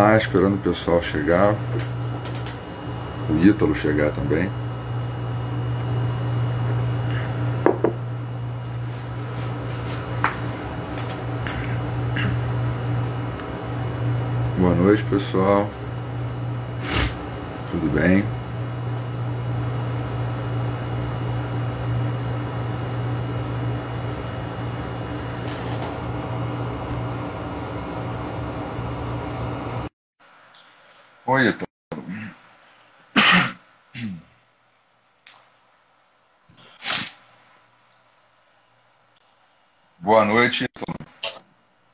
lá, esperando o pessoal chegar. O Ítalo chegar também. Boa noite, pessoal. Tudo bem? Ítalo. Boa noite, Ítalo.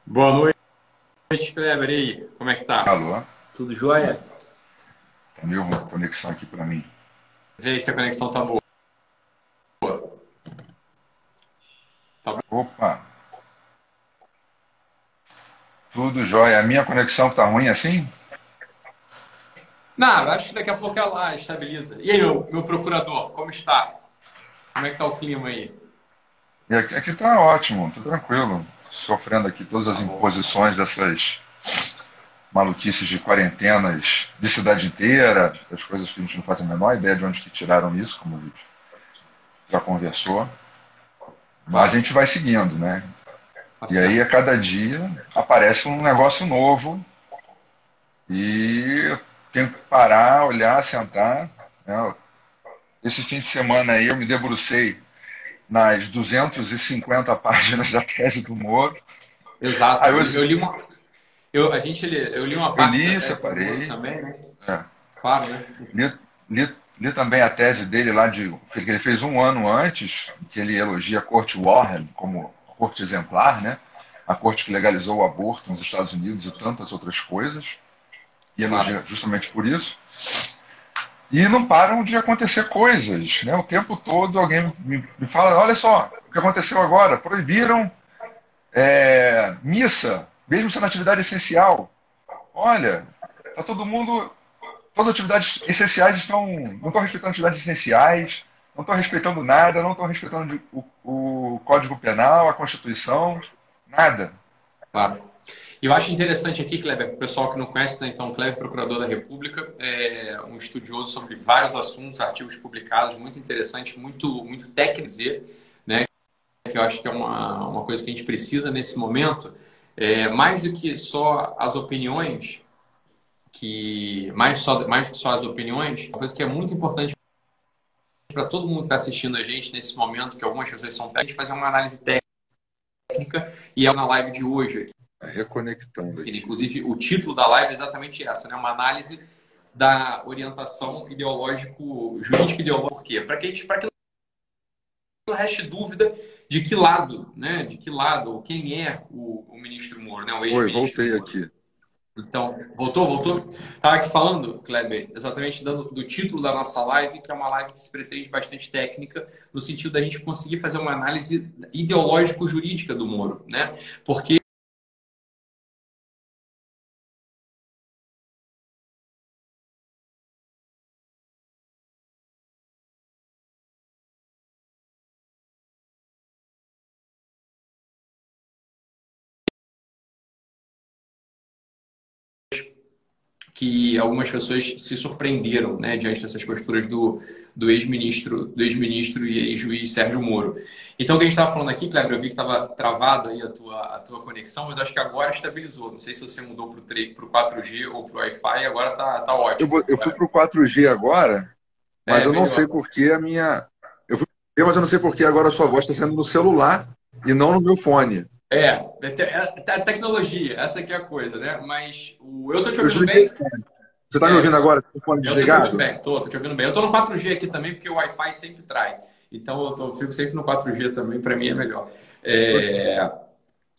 Boa noite, Kleber. E aí, como é que tá? Alô? Tudo jóia? Tá meio uma conexão aqui para mim. Vê aí se a conexão tá boa. Tá Opa! Tudo jóia. A minha conexão tá ruim assim? Não, acho que daqui a pouco ela estabiliza. E aí, meu, meu procurador, como está? Como é que tá o clima aí? E aqui, aqui tá ótimo, tá tranquilo. Sofrendo aqui todas as imposições dessas maluquices de quarentenas de cidade inteira, essas coisas que a gente não faz a menor ideia de onde que tiraram isso, como a gente já conversou. Mas a gente vai seguindo, né? E aí, a cada dia, aparece um negócio novo e tenho que parar, olhar, sentar. Né? Esse fim de semana aí eu me debrucei nas 250 páginas da tese do Moro. Exato. Aí eu- eu, li uma. Eu, a gente, li- eu li uma parte. li, da tese separei. Também, né? É. Claro, né? Li, li, li também a tese dele lá de que ele fez um ano antes, que ele elogia a corte Warren como corte exemplar, né? A corte que legalizou o aborto nos Estados Unidos e tantas outras coisas. E elogia justamente por isso. E não param de acontecer coisas, né? O tempo todo alguém me, fala, olha só, o que aconteceu agora, proibiram é, missa, mesmo sendo atividade essencial. Olha, tá todo mundo todas as atividades essenciais estão. não estão respeitando atividades essenciais, não estão respeitando nada, não estão respeitando o, o Código Penal, a Constituição, nada. Claro. Eu acho interessante aqui, Kleber, para o pessoal que não conhece, né? então, Kleber, procurador da República, é um estudioso sobre vários assuntos, artigos publicados, muito interessante, muito, muito técnico, né? que eu acho que é uma, uma coisa que a gente precisa nesse momento, é, mais do que só as opiniões, que mais, só, mais do que só as opiniões, uma coisa que é muito importante para todo mundo que está assistindo a gente nesse momento, que algumas pessoas são técnicas, fazer uma análise técnica, e é na live de hoje. Reconectando Ele, Inclusive, o título da live é exatamente essa, né? Uma análise da orientação ideológico, jurídico ideológico. Por quê? Para que a gente, para que não reste dúvida de que lado, né? De que lado, ou quem é o, o ministro Moro, né? O Oi, voltei Moro. aqui. Então, voltou, voltou? Estava aqui falando, Kleber, exatamente dando do título da nossa live, que é uma live que se pretende bastante técnica, no sentido da gente conseguir fazer uma análise ideológico-jurídica do Moro, né? Porque que algumas pessoas se surpreenderam né, diante dessas posturas do, do ex-ministro do ex-ministro e ex-juiz Sérgio Moro. Então, o que a gente estava falando aqui, Kleber, eu vi que estava travado aí a tua, a tua conexão, mas acho que agora estabilizou. Não sei se você mudou para o 4G ou para o Wi-Fi, agora tá, tá ótimo. Eu, eu fui para o 4G agora, mas É, eu não melhor. sei por que a minha. Eu fui pro 4G, mas eu não sei por que agora a sua voz está sendo no celular e não no meu fone. É, é, te- é, é tecnologia, essa aqui é a coisa, né? Mas o, eu tô te ouvindo bem. Você está me É. ouvindo agora fone Eu tô te ouvindo bem, tô, tô te ouvindo bem. Eu tô no 4G aqui também, porque o Wi-Fi sempre trai. Então eu tô, fico sempre no 4G também, para mim é melhor. É,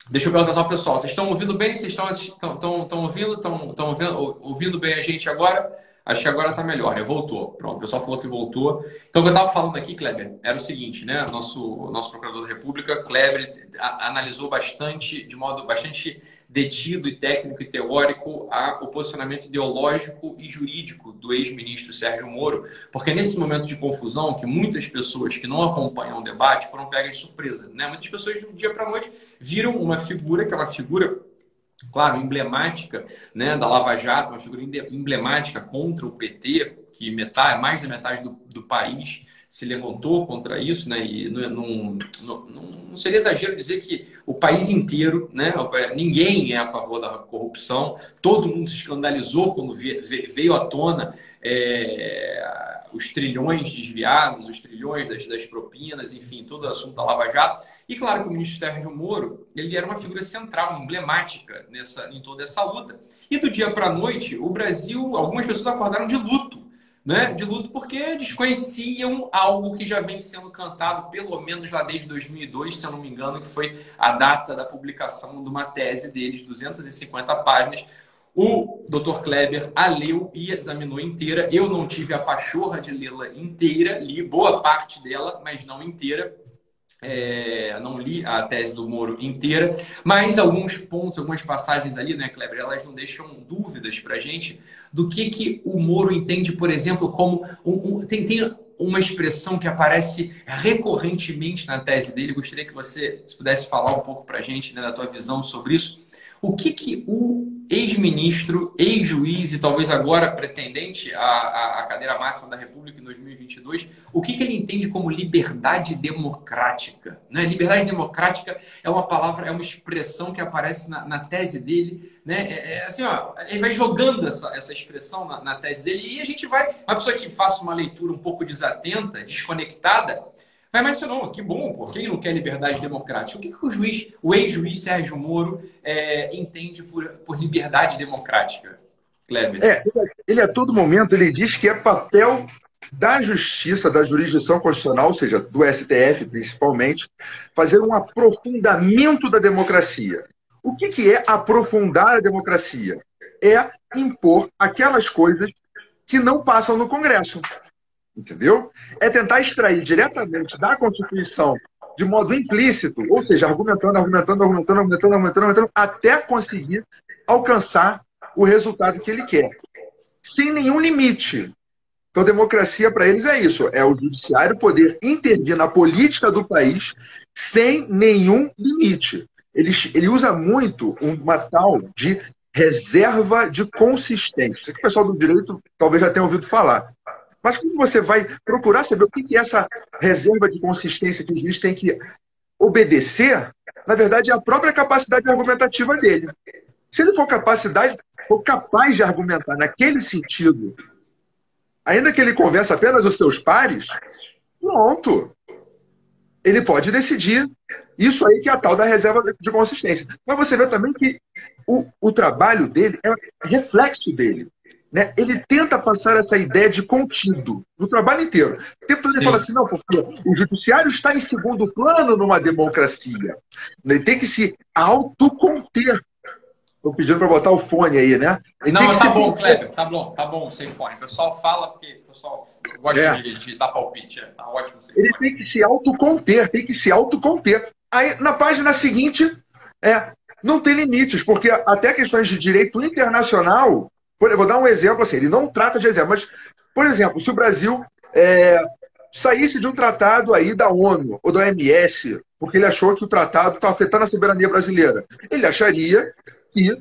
Deixa eu perguntar só pro pessoal, vocês estão ouvindo bem? Vocês estão ouvindo? Estão, estão ouvindo, ouvindo bem a gente agora? Acho que agora tá melhor, né? Voltou. Pronto, o pessoal falou que voltou. Então, o que eu estava falando aqui, Kleber, era o seguinte, né? Nosso, nosso procurador da República, Kleber, a- analisou bastante, de modo bastante detido e técnico e teórico, a, o posicionamento ideológico e jurídico do ex-ministro Sérgio Moro, porque nesse momento de confusão, que muitas pessoas que não acompanham o debate foram pegas de surpresa, né? Muitas pessoas, de um dia para a noite, viram uma figura, que é uma figura claro, emblemática né, da Lava Jato, uma figura emblemática contra o PT, que metade, mais da metade do, do país se levantou contra isso, né? E não, não, não, não, seria exagero dizer que o país inteiro, né? Ninguém é a favor da corrupção. Todo mundo se escandalizou quando veio à tona é, os trilhões desviados, os trilhões das, das, propinas, enfim, todo o assunto da Lava Jato. E claro que o ministro Sérgio Moro, ele era uma figura central, emblemática nessa, em toda essa luta. E do dia para a noite, o Brasil, algumas pessoas acordaram de luto né, de luto porque desconheciam algo que já vem sendo cantado pelo menos lá desde 2002, se eu não me engano, que foi a data da publicação de uma tese deles, 250 páginas. O Dr. Kleber a leu e examinou inteira. Eu não tive a pachorra de lê-la inteira, li boa parte dela, mas não inteira. É, não li a tese do Moro inteira, mas alguns pontos, algumas passagens ali, né, Kleber, elas não deixam dúvidas para gente do que, que o Moro entende, por exemplo, como um, um, tem, tem uma expressão que aparece recorrentemente na tese dele. Gostaria que você se pudesse falar um pouco para gente né, da tua visão sobre isso. O que, que o ex-ministro, ex-juiz e talvez agora pretendente à, à, cadeira máxima da República em 2022, o que, que ele entende como liberdade democrática? Né? Liberdade democrática é uma palavra, é uma expressão que aparece na, na tese dele. Né? É, é, assim, ó, ele vai jogando essa, essa expressão na, na tese dele e a gente vai. Uma pessoa que faça uma leitura um pouco desatenta, desconectada, Vai, mas não, que bom, pô. Quem não quer liberdade democrática? O que, que o juiz, o ex-juiz Sérgio Moro, é, entende por, por liberdade democrática? Kleber. É, ele a todo momento ele diz que é papel da justiça, da jurisdição constitucional, ou seja, do STF principalmente, fazer um aprofundamento da democracia. O que, que é aprofundar a democracia? É impor aquelas coisas que não passam no Congresso entendeu? É tentar extrair diretamente da Constituição de modo implícito, ou seja, argumentando, argumentando, argumentando, argumentando, argumentando, argumentando até conseguir alcançar o resultado que ele quer, sem nenhum limite. Então, democracia para eles é isso: é o judiciário poder intervir na política do país sem nenhum limite. Ele, ele usa muito uma tal de reserva de consistência. Que o pessoal do direito talvez já tenha ouvido falar. Mas quando você vai procurar saber o que é essa reserva de consistência que o juiz tem que obedecer, na verdade é a própria capacidade argumentativa dele. Se ele for, capacidade, for capaz de argumentar naquele sentido, ainda que ele converse apenas os seus pares, pronto. Ele pode decidir isso aí que é a tal da reserva de consistência. Mas você vê também que o, o trabalho dele é reflexo dele. Né? Ele tenta passar essa ideia de contido no trabalho inteiro. Tenta ele falar assim, não, porque o judiciário está em segundo plano numa democracia. Ele tem que se autoconter. Estou pedindo para botar o fone aí, né? Ele não, tá bom, Kleber, tá bom, tá bom sem fone. O pessoal fala porque o pessoal gosta é. de, de, dar palpite. É, tá ótimo Ele fone. tem que se autoconter, tem que se autoconter. Aí, na página seguinte, é, não tem limites, porque até questões de direito internacional por, vou dar um exemplo assim, ele não trata de exemplo, mas, por exemplo, se o Brasil é, saísse de um tratado aí da ONU ou da OMS, porque ele achou que o tratado está afetando a soberania brasileira, ele acharia que,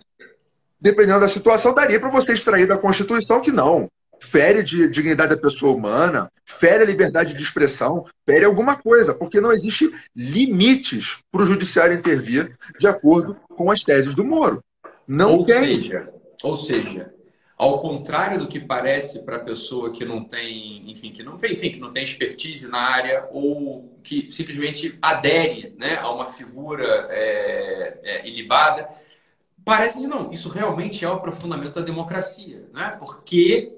dependendo da situação, daria para você extrair da Constituição que não. Fere de dignidade da pessoa humana, fere a liberdade de expressão, fere alguma coisa, porque não existe limites para o judiciário intervir de acordo com as teses do Moro. Não ou tem. Seja, ou seja, ao contrário do que parece para a pessoa que não tem, enfim, que não, enfim, que não tem expertise na área ou que simplesmente adere né, a uma figura é, é, ilibada, parece que não, isso realmente é o aprofundamento da democracia, né? porque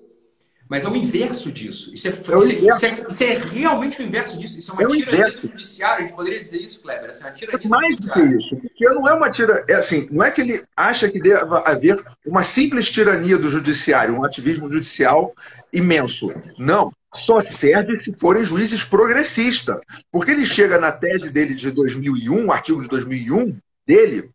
mas é o inverso disso. Isso é, é isso, é, isso é, realmente o inverso disso. Isso é uma é tirania do judiciário. A gente poderia dizer isso, Kleber. Isso é uma tirania é mais do que isso. Porque não é uma tirania. É assim, não é que ele acha que deva haver uma simples tirania do judiciário, um ativismo judicial imenso. Não. Só serve se forem juízes progressistas. Porque ele chega na tese dele de 2001, um artigo de 2001 dele,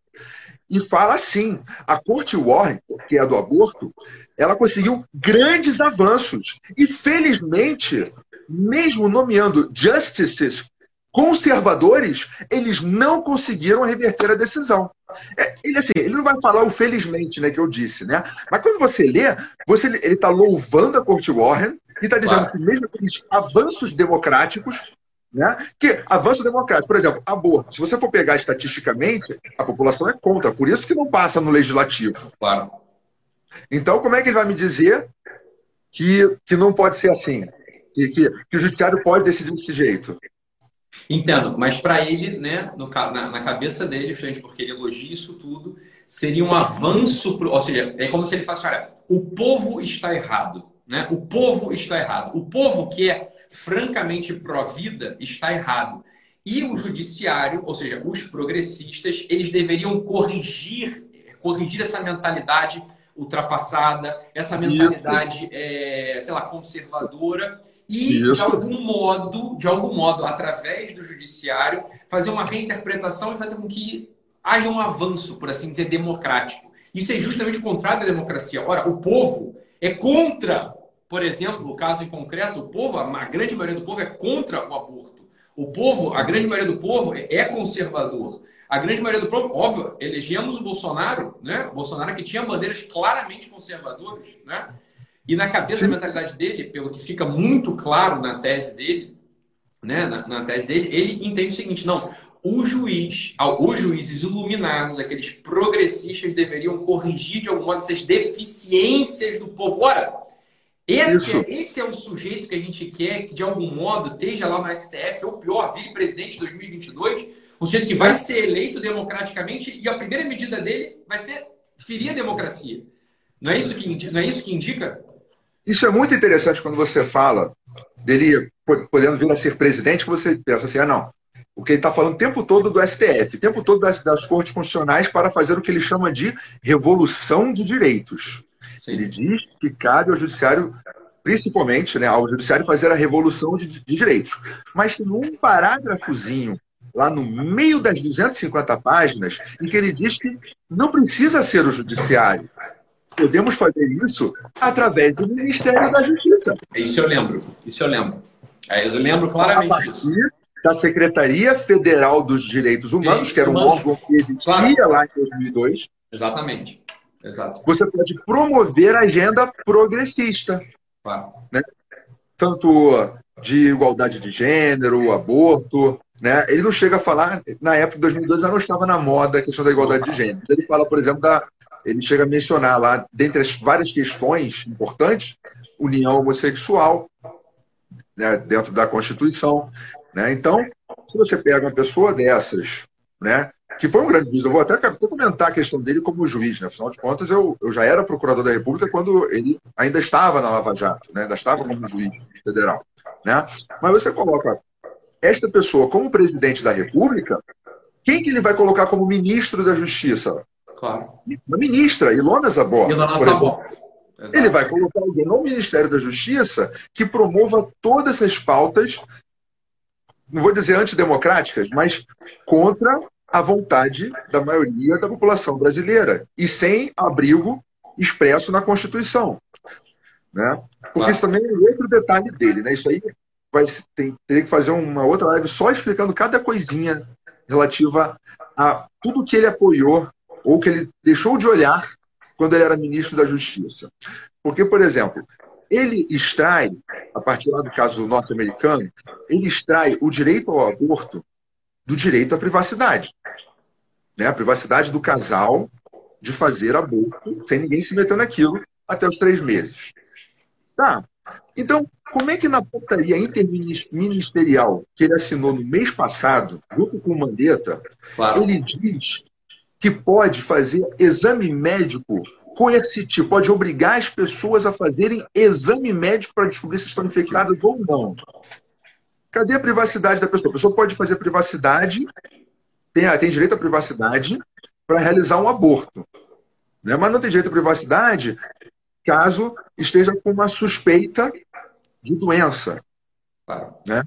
e fala assim: a Corte Warren, que é a do aborto, ela conseguiu grandes avanços. E, felizmente, mesmo nomeando justices conservadores, eles não conseguiram reverter a decisão. É, ele, assim, ele não vai falar o felizmente, né, que eu disse, né? Mas quando você lê, você, ele está louvando a Corte Warren e está dizendo claro. que mesmo aqueles avanços democráticos, né, que avanço democrático, por exemplo, aborto, se você for pegar estatisticamente, a população é contra, por isso que não passa no legislativo. Claro. Então, como é que ele vai me dizer que, que não pode ser assim? Que, que, que o judiciário pode decidir desse jeito? Entendo, mas para ele, né, no, na, na, cabeça dele, gente, porque ele elogia isso tudo, seria um avanço, pro, ou seja, é como se ele falasse, olha, o povo está errado, né? O povo está errado. O povo que é francamente pró-vida está errado. E o judiciário, ou seja, os progressistas, eles deveriam corrigir, corrigir essa mentalidade ultrapassada, essa mentalidade, é, sei lá, conservadora e Isso. de algum modo, de algum modo, através do judiciário, fazer uma reinterpretação e fazer com que haja um avanço, por assim dizer, democrático. Isso é justamente o contrário da democracia. Ora, o povo é contra, por exemplo, o caso em concreto, o povo, a grande maioria do povo é contra o aborto. O povo, a grande maioria do povo é conservador. A grande maioria do povo, óbvio, elegemos o Bolsonaro, né? O Bolsonaro que tinha bandeiras claramente conservadoras, né? E na cabeça, da mentalidade dele, pelo que fica muito claro na tese dele, né, na, na tese dele, ele entende o seguinte: não, o juiz, os juízes iluminados, aqueles progressistas, deveriam corrigir de algum modo essas deficiências do povo. Ora, esse, é, esse é o sujeito que a gente quer que, de algum modo, esteja lá no STF, ou pior, vire presidente de 2022, um sujeito que vai ser eleito democraticamente e a primeira medida dele vai ser ferir a democracia. Não é isso que, não é isso que indica? Isso é muito interessante quando você fala dele podendo vir a ser presidente, que você pensa assim, ah, não. O que ele está falando o tempo todo do STF, o tempo todo das, das, cortes constitucionais para fazer o que ele chama de revolução de direitos. Sim. Ele diz que cabe ao judiciário, principalmente, né, ao judiciário fazer a revolução de, de direitos. Mas num parágrafozinho, lá no meio das 250 páginas, em que ele diz que não precisa ser o judiciário, podemos fazer isso através do Ministério da Justiça. Isso eu lembro, isso eu lembro. É, eu lembro claramente disso. Da Secretaria Federal dos Direitos Humanos, que era um órgão que existia claro. lá em 2002. Exatamente. Exato. Você pode promover a agenda progressista. Claro. Né? Tanto de igualdade de gênero, aborto. Né? Ele não chega a falar, na época de 2002 já não estava na moda a questão da igualdade de gênero. Ele fala, por exemplo, da ele chega a mencionar lá, dentre as várias questões importantes, união homossexual, né, dentro da Constituição. Né? Então, se você pega uma pessoa dessas, né, que foi um grande juiz, eu vou até, até comentar a questão dele como juiz, né? afinal de contas, eu, eu já era procurador da República quando ele ainda estava na Lava Jato, né? ainda estava como juiz federal. Né? Mas você coloca esta pessoa como presidente da República, quem que ele vai colocar como ministro da Justiça? Claro. Uma ministra, Ilona Zabor. Ilona Zabor. Ele vai colocar alguém no Ministério da Justiça que promova todas essas pautas, não vou dizer antidemocráticas, mas contra a vontade da maioria da população brasileira e sem abrigo expresso na Constituição. Né? Porque claro. isso também é outro detalhe dele. Né? Isso aí vai ter que fazer uma outra live só explicando cada coisinha relativa a tudo que ele apoiou ou que ele deixou de olhar quando ele era ministro da Justiça. Porque, por exemplo, ele extrai, a partir lá do caso do norte-americano, ele extrai o direito ao aborto do direito à privacidade. Né? A privacidade do casal de fazer aborto sem ninguém se meter naquilo até os três meses. Tá. Então, como é que na portaria interministerial que ele assinou no mês passado, junto com o Mandetta, claro. ele diz que pode fazer exame médico coercitivo, pode obrigar as pessoas a fazerem exame médico para descobrir se estão infectadas ou não. Cadê a privacidade da pessoa? A pessoa pode fazer privacidade, tem, tem direito à privacidade para realizar um aborto. Né? Mas não tem direito à privacidade caso esteja com uma suspeita de doença. Né?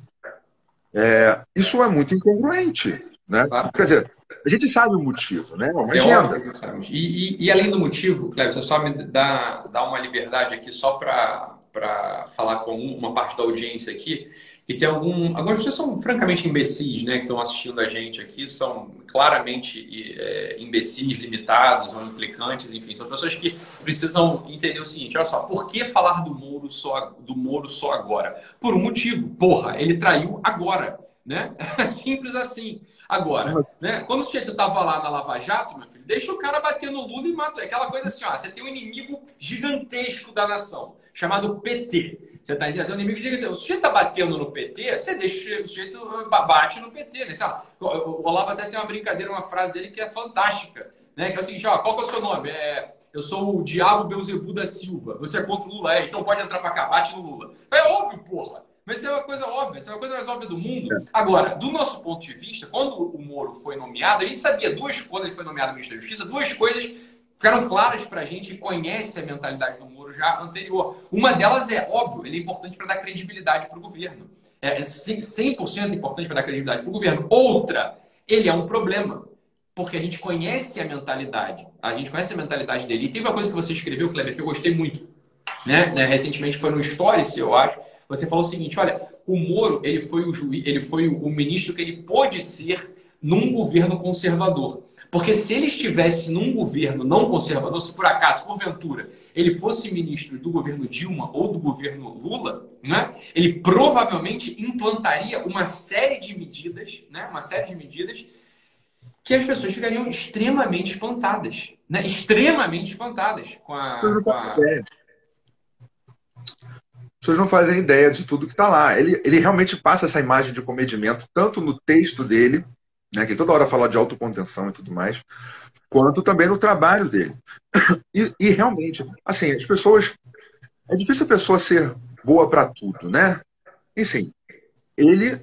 É, isso é muito incongruente. Né? Quer dizer, a gente sabe o motivo, né? Mas é óbvio e, e, e, além do motivo, Cleber, você só me dá, dá uma liberdade aqui só para falar com uma parte da audiência aqui, que tem algum, algumas pessoas são francamente imbecis, né, que estão assistindo a gente aqui, são claramente é, imbecis, limitados ou implicantes, enfim, são pessoas que precisam entender o seguinte, olha só, por que falar do Moro só, do Moro só agora? Por um motivo, porra, ele traiu agora, né? Simples assim. Agora, né? Quando o sujeito estava lá na Lava Jato, meu filho, deixa o cara bater no Lula e mata. Aquela coisa assim, ó, você tem um inimigo gigantesco da nação, chamado PT. Você está entendendo? O inimigo diga, o sujeito está batendo no PT, você deixa o sujeito bate no PT. Né? O Olavo até tem uma brincadeira, uma frase dele que é fantástica, né? Que é o seguinte, ó, qual que é o seu nome? É, eu sou o Diabo Beuzebu da Silva. Você é contra o Lula? É, então pode entrar para cá, bate no Lula. É óbvio, porra. Mas isso é uma coisa óbvia, isso é uma coisa mais óbvia do mundo. Agora, do nosso ponto de vista, quando o Moro foi nomeado, a gente sabia duas, quando ele foi nomeado ministro da Justiça, duas coisas ficaram claras para a gente e conhece a mentalidade do Moro já anterior. Uma delas é, óbvio, ele é importante para dar credibilidade para o governo. É 100% importante para dar credibilidade para o governo. Outra, ele é um problema. Porque a gente conhece a mentalidade. A gente conhece a mentalidade dele. E teve uma coisa que você escreveu, Kleber, que eu gostei muito. Né? né? Recentemente foi no Stories, eu acho. Você falou o seguinte: olha, o Moro ele foi o juiz, ele foi o ministro que ele pôde ser num governo conservador. Porque se ele estivesse num governo não conservador, se por acaso, porventura, ele fosse ministro do governo Dilma ou do governo Lula, né, ele provavelmente implantaria uma série de medidas, né, uma série de medidas que as pessoas ficariam extremamente espantadas, né, extremamente espantadas com a, com a... As pessoas não fazem ideia de tudo que está lá. Ele, ele realmente passa essa imagem de comedimento, tanto no texto dele, né, que toda hora fala de autocontenção e tudo mais, quanto também no trabalho dele. E, e realmente, assim, as pessoas. É difícil a pessoa ser boa para tudo, né? E sim, ele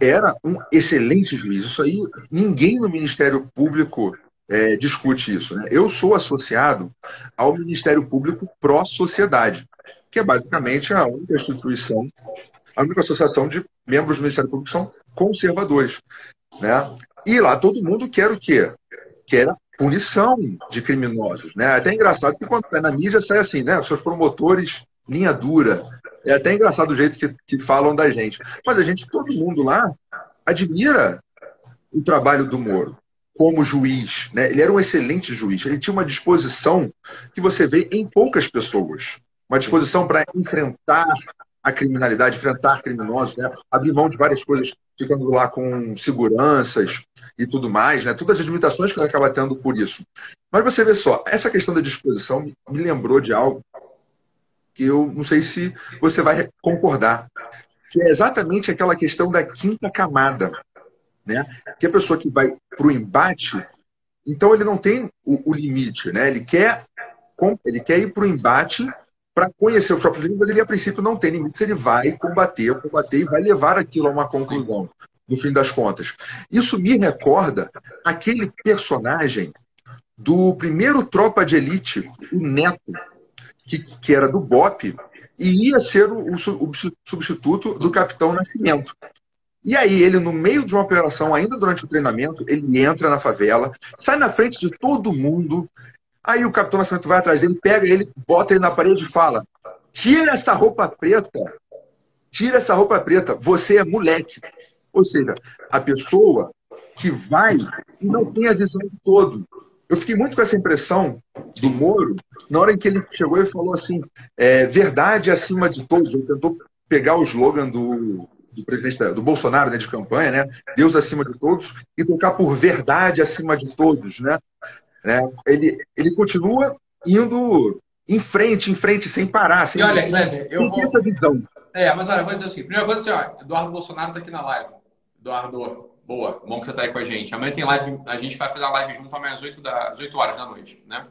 era um excelente juiz. Isso aí, ninguém no Ministério Público é, discute isso. Né? Eu sou associado ao Ministério Público Pró-Sociedade, que é basicamente a única instituição, a única associação de membros do Ministério Público que são conservadores. Né? E lá todo mundo quer o quê? Quer punição de criminosos. Né? É até engraçado que quando é na mídia sai assim, né? Os seus promotores, linha dura. É até engraçado o jeito que, que falam da gente. Mas a gente, todo mundo lá, admira o trabalho do Moro como juiz. Né? Ele era um excelente juiz. Ele tinha uma disposição que você vê em poucas pessoas. Uma disposição para enfrentar a criminalidade, enfrentar criminosos, né? abrir mão de várias coisas, ficando lá com seguranças e tudo mais, né? todas as limitações que ele acaba tendo por isso. Mas você vê só, essa questão da disposição me lembrou de algo que eu não sei se você vai concordar, que é exatamente aquela questão da quinta camada, né? que a pessoa que vai para o embate, então ele não tem o, o limite, né? ele, quer, ele quer ir para o embate para conhecer os próprios limites, ele a princípio não tem limites, ele vai combater, combater e vai levar aquilo a uma conclusão, no fim das contas. Isso me recorda aquele personagem do primeiro Tropa de Elite, o Neto, que, que era do BOP, e ia ser o, o substituto do Capitão Nascimento. E aí, ele, no meio de uma operação, ainda durante o treinamento, ele entra na favela, sai na frente de todo mundo, Aí o Capitão Nascimento vai atrás dele, pega ele, bota ele na parede e fala: tira essa roupa preta, tira essa roupa preta, você é moleque. Ou seja, a pessoa que vai e não tem a visão de todo. Eu fiquei muito com essa impressão do Moro na hora em que ele chegou e falou assim: é, verdade acima de todos. Ele tentou pegar o slogan do, do presidente do Bolsonaro né, de campanha, né? Deus acima de todos, e tocar por verdade acima de todos, né? Né? Ele, ele continua indo em frente, em frente, sem parar. Sem e olha, Kleber, eu vou... essa visão. É, mas olha, vou dizer assim, primeira coisa assim, ó, Eduardo Bolsonaro está aqui na live. Eduardo, boa, bom que você está aí com a gente. Amanhã tem live, a gente vai fazer a live junto amanhã às 8, da, às 8 horas da noite, né?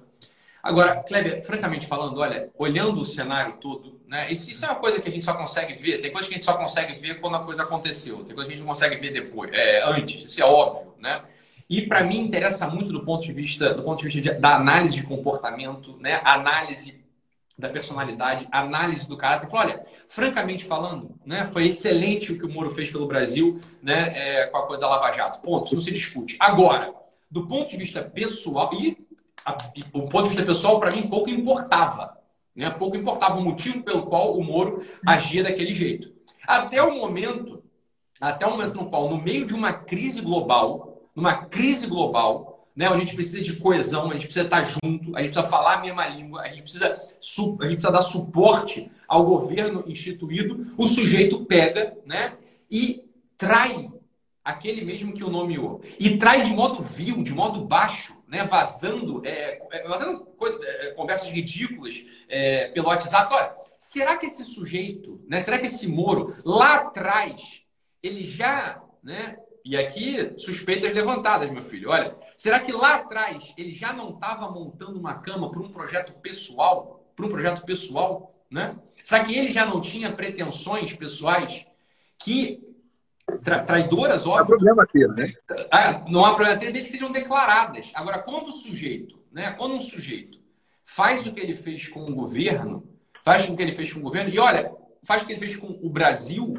Agora, Kleber, francamente falando, olha, olhando o cenário todo, né? Isso, isso, é uma coisa que a gente só consegue ver. Tem coisa que a gente só consegue ver quando a coisa aconteceu. Tem coisa que a gente não consegue ver depois, é, antes. Isso é óbvio, né? E para mim interessa muito do ponto de vista do ponto de vista de, da análise de comportamento, né? Análise da personalidade, análise do caráter. olha, francamente falando, né, foi excelente o que o Moro fez pelo Brasil, né, é, com a coisa da Lava Jato. Ponto, isso não se discute. Agora, do ponto de vista pessoal e, a, e o ponto de vista pessoal para mim pouco importava, né? Pouco importava o motivo pelo qual o Moro agia daquele jeito. Até o momento, até o momento no qual, no meio de uma crise global, numa crise global, né, onde a gente precisa de coesão, a gente precisa estar junto, a gente precisa falar a mesma língua, a gente precisa, a gente precisa dar suporte ao governo instituído, o sujeito pega né, e trai aquele mesmo que o nomeou. E trai de modo vil, de modo baixo, né, vazando, é, é vazando é, conversas ridículas é, pelo WhatsApp. Olha, será que esse sujeito, né, será que esse Moro, lá atrás, ele já, né, e aqui suspeitas levantadas, meu filho, olha, será que lá atrás ele já não estava montando uma cama para um projeto pessoal, para um projeto pessoal, né? Será que ele já não tinha pretensões pessoais que tra traidoras, óbvio. Não há problema ter, né? Ah, não há problema ter desde que sejam declaradas. Agora, quando o sujeito, né? Quando um sujeito faz o que ele fez com o governo, faz o que ele fez com o governo, e olha, faz o que ele fez com o Brasil,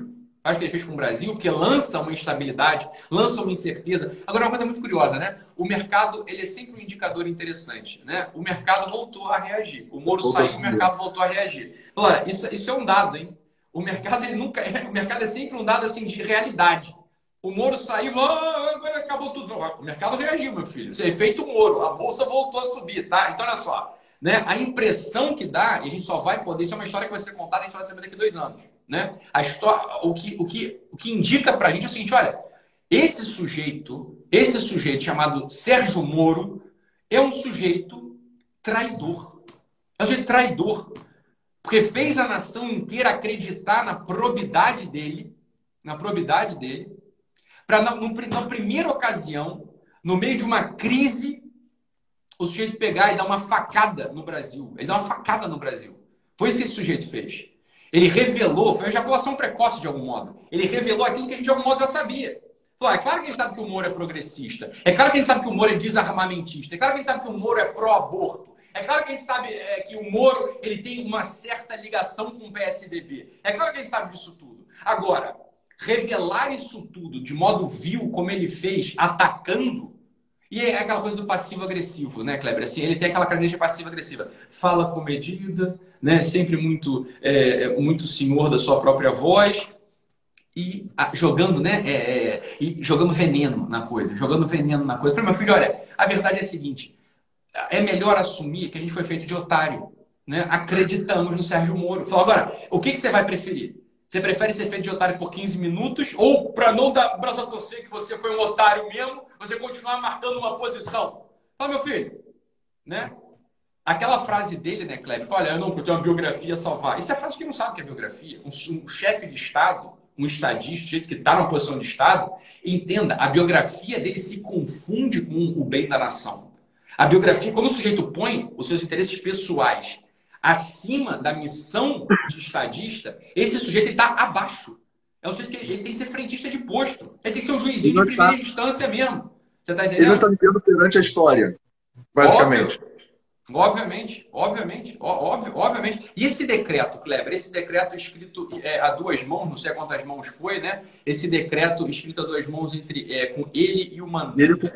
faz o que ele fez com o Brasil, porque lança uma instabilidade, lança uma incerteza. Agora, uma coisa muito curiosa, né? O mercado, ele é sempre um indicador interessante, né? O mercado voltou a reagir. O Moro saiu, o mercado voltou a reagir. Olha, isso, isso é um dado, hein? O mercado ele nunca é, o mercado é sempre um dado assim de realidade. O Moro saiu, agora acabou tudo. O mercado reagiu, meu filho. Isso é efeito Moro. A bolsa voltou a subir, tá? Então olha só, né? A impressão que dá, e a gente só vai poder, isso é uma história que vai ser contada, a gente vai saber daqui a dois anos, né? A história, o que, o que, o que indica pra gente é o seguinte, olha, esse sujeito, esse sujeito chamado Sérgio Moro, é um sujeito traidor. É um sujeito traidor. Porque fez a nação inteira acreditar na probidade dele, na probidade dele, para na, na primeira ocasião, no meio de uma crise, o sujeito pegar e dar uma facada no Brasil. Ele dá uma facada no Brasil. Foi isso que esse sujeito fez. Ele revelou, foi uma ejaculação precoce de algum modo. Ele revelou aquilo que a gente de algum modo já sabia. Falou, é claro que a gente sabe que o Moro é progressista. É claro que a gente sabe que o Moro é desarmamentista. É claro que a gente sabe que o Moro é pró-aborto. É claro que a gente sabe é, que o Moro ele tem uma certa ligação com o PSDB. É claro que a gente sabe disso tudo. Agora, revelar isso tudo de modo vil, como ele fez, atacando, e é aquela coisa do passivo-agressivo, né, Kleber? Assim, ele tem aquela característica passiva-agressiva. Fala com medida, né? sempre muito, é, muito senhor da sua própria voz, e ah, jogando, né? É, é, e jogando veneno na coisa, jogando veneno na coisa. Falei, meu filho, olha, a verdade é a seguinte: é melhor assumir que a gente foi feito de otário. Né? Acreditamos no Sérgio Moro. Falou, agora, o que, que você vai preferir? Você prefere ser feito de otário por 15 minutos ou, para não dar braço a torcer que você foi um otário mesmo, você continuar marcando uma posição? Fala, meu filho, né? Aquela frase dele, né, Kleber? Olha, eu não tenho uma biografia salvar. Isso é a frase que não sabe o que é biografia. Um, um chefe de Estado, um estadista, um jeito que está numa posição de Estado, entenda, a biografia dele se confunde com o bem da nação. A biografia, quando o sujeito põe os seus interesses pessoais acima da missão de estadista, esse sujeito está abaixo. É o sujeito que ele, ele, tem que ser frentista de posto. Ele tem que ser um juizinho de primeira tá... instância mesmo. Você está entendendo? Ele está vivendo perante a história, basicamente. Óbvio. Obviamente, obviamente, óbvio, obviamente. E esse decreto, Kleber, esse decreto escrito é, a duas mãos, não sei quantas mãos foi, né? Esse decreto escrito a duas mãos entre é, com ele e o Mandetta.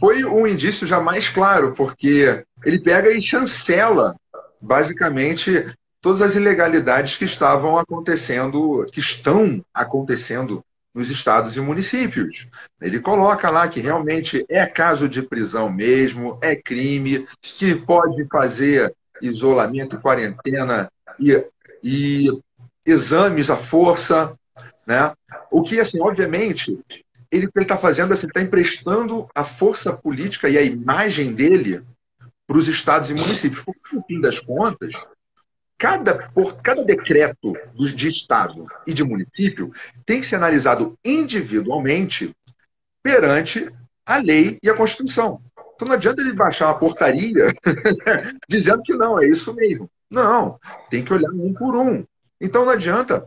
Foi um indício já mais claro, porque ele pega e chancela, basicamente, todas as ilegalidades que estavam acontecendo, que estão acontecendo nos estados e municípios. Ele coloca lá que realmente é caso de prisão mesmo, é crime, que pode fazer isolamento, quarentena e, e exames à força, né? O que, assim, obviamente, ele, está fazendo assim, está emprestando a força política e a imagem dele para os estados e municípios. Porque, no fim das contas, cada, por, cada decreto de estado e de município tem que ser analisado individualmente perante a lei e a Constituição. Então não adianta ele baixar uma portaria dizendo que não, é isso mesmo. Não, tem que olhar um por um. Então não adianta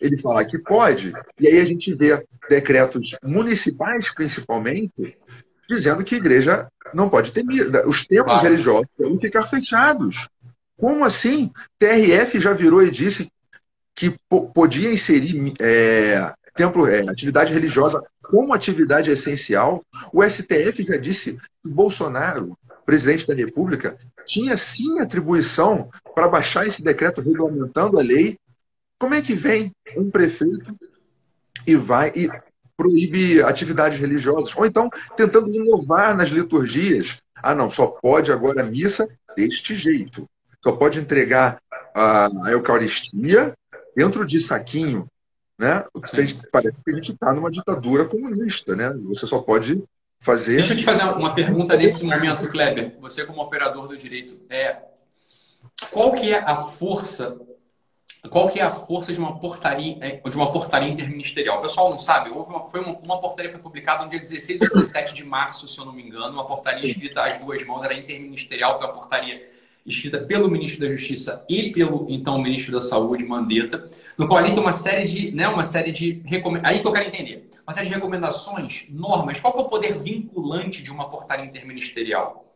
ele falar que pode, e aí a gente vê decretos municipais, principalmente, dizendo que a igreja não pode ter os templos claro. religiosos devem ficar fechados. Como assim? TRF já virou e disse que podia inserir é, templo, é, atividade religiosa como atividade essencial. O STF já disse que Bolsonaro, presidente da República, tinha sim atribuição para baixar esse decreto regulamentando a lei Como é que vem um prefeito e vai e proíbe atividades religiosas? Ou então tentando inovar nas liturgias. Ah, não, só pode agora missa deste jeito. Só pode entregar a, a Eucaristia dentro de saquinho. Né? Parece que a gente está numa ditadura comunista. Né? Você só pode fazer. Deixa eu te fazer uma pergunta nesse momento, Kleber. Você, como operador do direito, é qual que é a força qual que é a força de uma portaria é, de uma portaria interministerial? O pessoal não sabe, houve uma, foi uma, uma portaria foi publicada no dia 16 ou 17 de março, se eu não me engano, uma portaria escrita às duas mãos, era interministerial, que é uma portaria escrita pelo ministro da Justiça e pelo então ministro da Saúde, Mandetta, no qual ali tem uma série de, né, uma série de aí que eu quero entender, uma série de recomendações, normas, qual é o poder vinculante de uma portaria interministerial?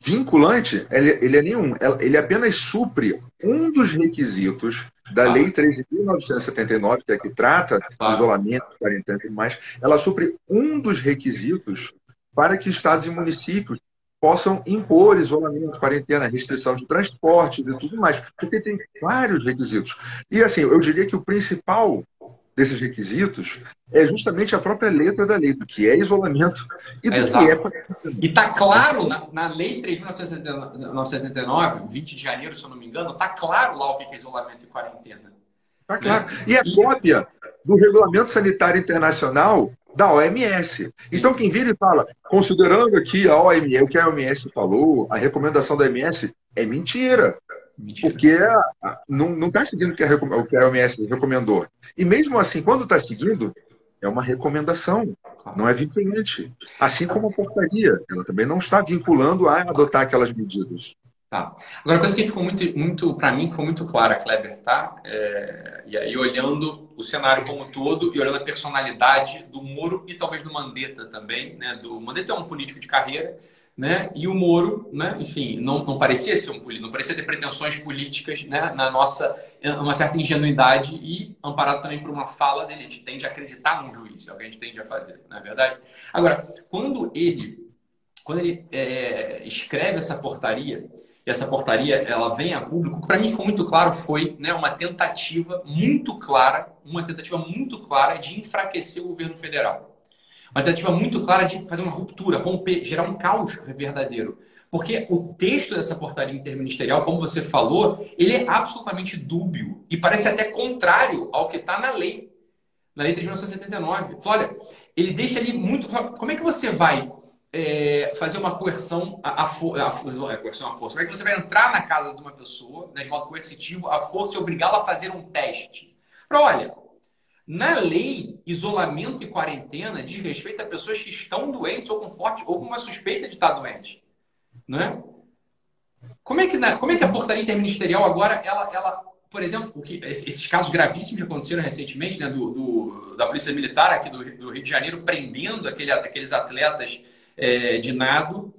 vinculante, ele, ele é nenhum. Ele apenas supre um dos requisitos da ah. Lei 3.979, que é que trata ah. do isolamento, quarentena e mais. Ela supre um dos requisitos para que estados e municípios possam impor isolamento, quarentena, restrição de transportes e tudo mais, porque tem vários requisitos. E assim, eu diria que o principal desses requisitos é justamente a própria letra da lei, do que é isolamento e do Exato. que é. E está claro na, na Lei 3.979, 20 de janeiro, se eu não me engano, está claro lá o que é isolamento e quarentena. Está claro. Né? E a e... cópia do Regulamento Sanitário Internacional da OMS. Então, quem vira e fala, considerando aqui a OMS, o que a OMS falou, a recomendação da OMS, é mentira. Mentira. Porque não está seguindo o que, a, o que a OMS recomendou. E mesmo assim, quando está seguindo, é uma recomendação, não é vinculante. Assim como a portaria, ela também não está vinculando a adotar aquelas medidas. Tá. Agora, a coisa que ficou muito, muito para mim, foi muito clara, Kleber, tá? É, e aí, olhando o cenário como um todo e olhando a personalidade do Moro e talvez do Mandetta também, né? Do Mandetta é um político de carreira, né? E o Moro, né? enfim, não, não parecia ser um político, não parecia ter pretensões políticas, né? Na nossa, uma certa ingenuidade e amparado também por uma fala dele. A gente tende a acreditar num juiz, é o que a gente tende a fazer, não é verdade? Agora, quando ele, quando ele é, escreve essa portaria, e essa portaria ela vem a público, para mim foi muito claro, foi né, uma tentativa muito clara, uma tentativa muito clara de enfraquecer o governo federal. Uma tentativa muito clara de fazer uma ruptura, romper, gerar um caos verdadeiro. Porque o texto dessa portaria interministerial, como você falou, ele é absolutamente dúbio e parece até contrário ao que está na lei, na lei de 1979. Olha, ele deixa ali muito. Como é que você vai é, fazer uma coerção à, força? Coerção à força? Como é que você vai entrar na casa de uma pessoa, né, de modo coercitivo, à força e obrigá-la a fazer um teste? Olha, na lei, isolamento e quarentena diz respeito a pessoas que estão doentes ou com forte ou com uma suspeita de estar doente, né? Como é que na, como é que a portaria interministerial agora ela, ela por exemplo, o que, esses casos gravíssimos que aconteceram recentemente, né, do, do da polícia militar aqui do, do, Rio de Janeiro prendendo aquele, aqueles atletas é, de nado,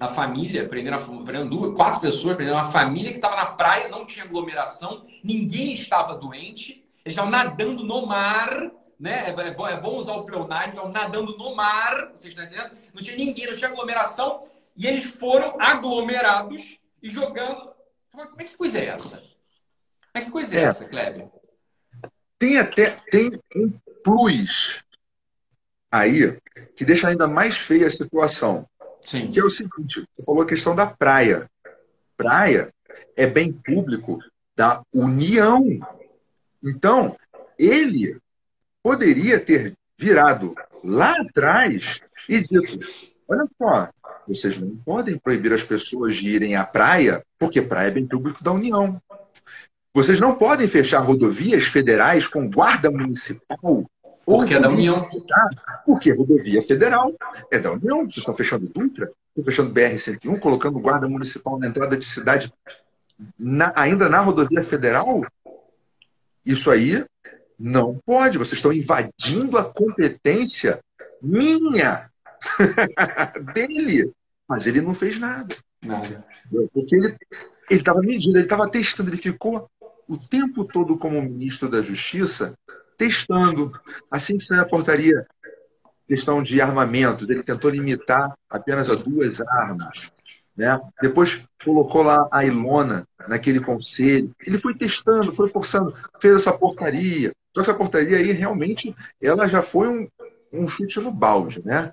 a família prendendo, prendendo duas, quatro pessoas prendendo uma família que estava na praia, não tinha aglomeração, ninguém estava doente eles estavam nadando no mar, né? É, é bom, é bom usar o pleonasmo, estavam nadando no mar, vocês estão entendendo? Não tinha ninguém, não tinha aglomeração, e eles foram aglomerados e jogando. Como é que coisa é essa? Como é que coisa é, é. essa, Kleber? Tem até tem um plus aí que deixa ainda mais feia a situação. Sim. Que é o seguinte: você falou a questão da praia. Praia é bem público da União então, ele poderia ter virado lá atrás e dito: olha só, vocês não podem proibir as pessoas de irem à praia, porque praia é bem público da União. Vocês não podem fechar rodovias federais com guarda municipal. Porque é da União. Porque rodovia federal é da União. Vocês estão fechando Dutra, estão fechando BR-101, colocando guarda municipal na entrada de cidade, na, ainda na rodovia federal. Isso aí não pode. Vocês estão invadindo a competência minha, dele. Mas ele não fez nada. Nada. Porque ele estava medindo, ele estava testando, ele ficou o tempo todo como ministro da Justiça testando. Assim que saiu a portaria, questão de armamentos, ele tentou limitar apenas a duas armas. Né? Depois colocou lá a Ilona naquele conselho. Ele foi testando, foi forçando, fez essa portaria. Então, essa portaria aí, realmente, ela já foi um, um chute no balde, né?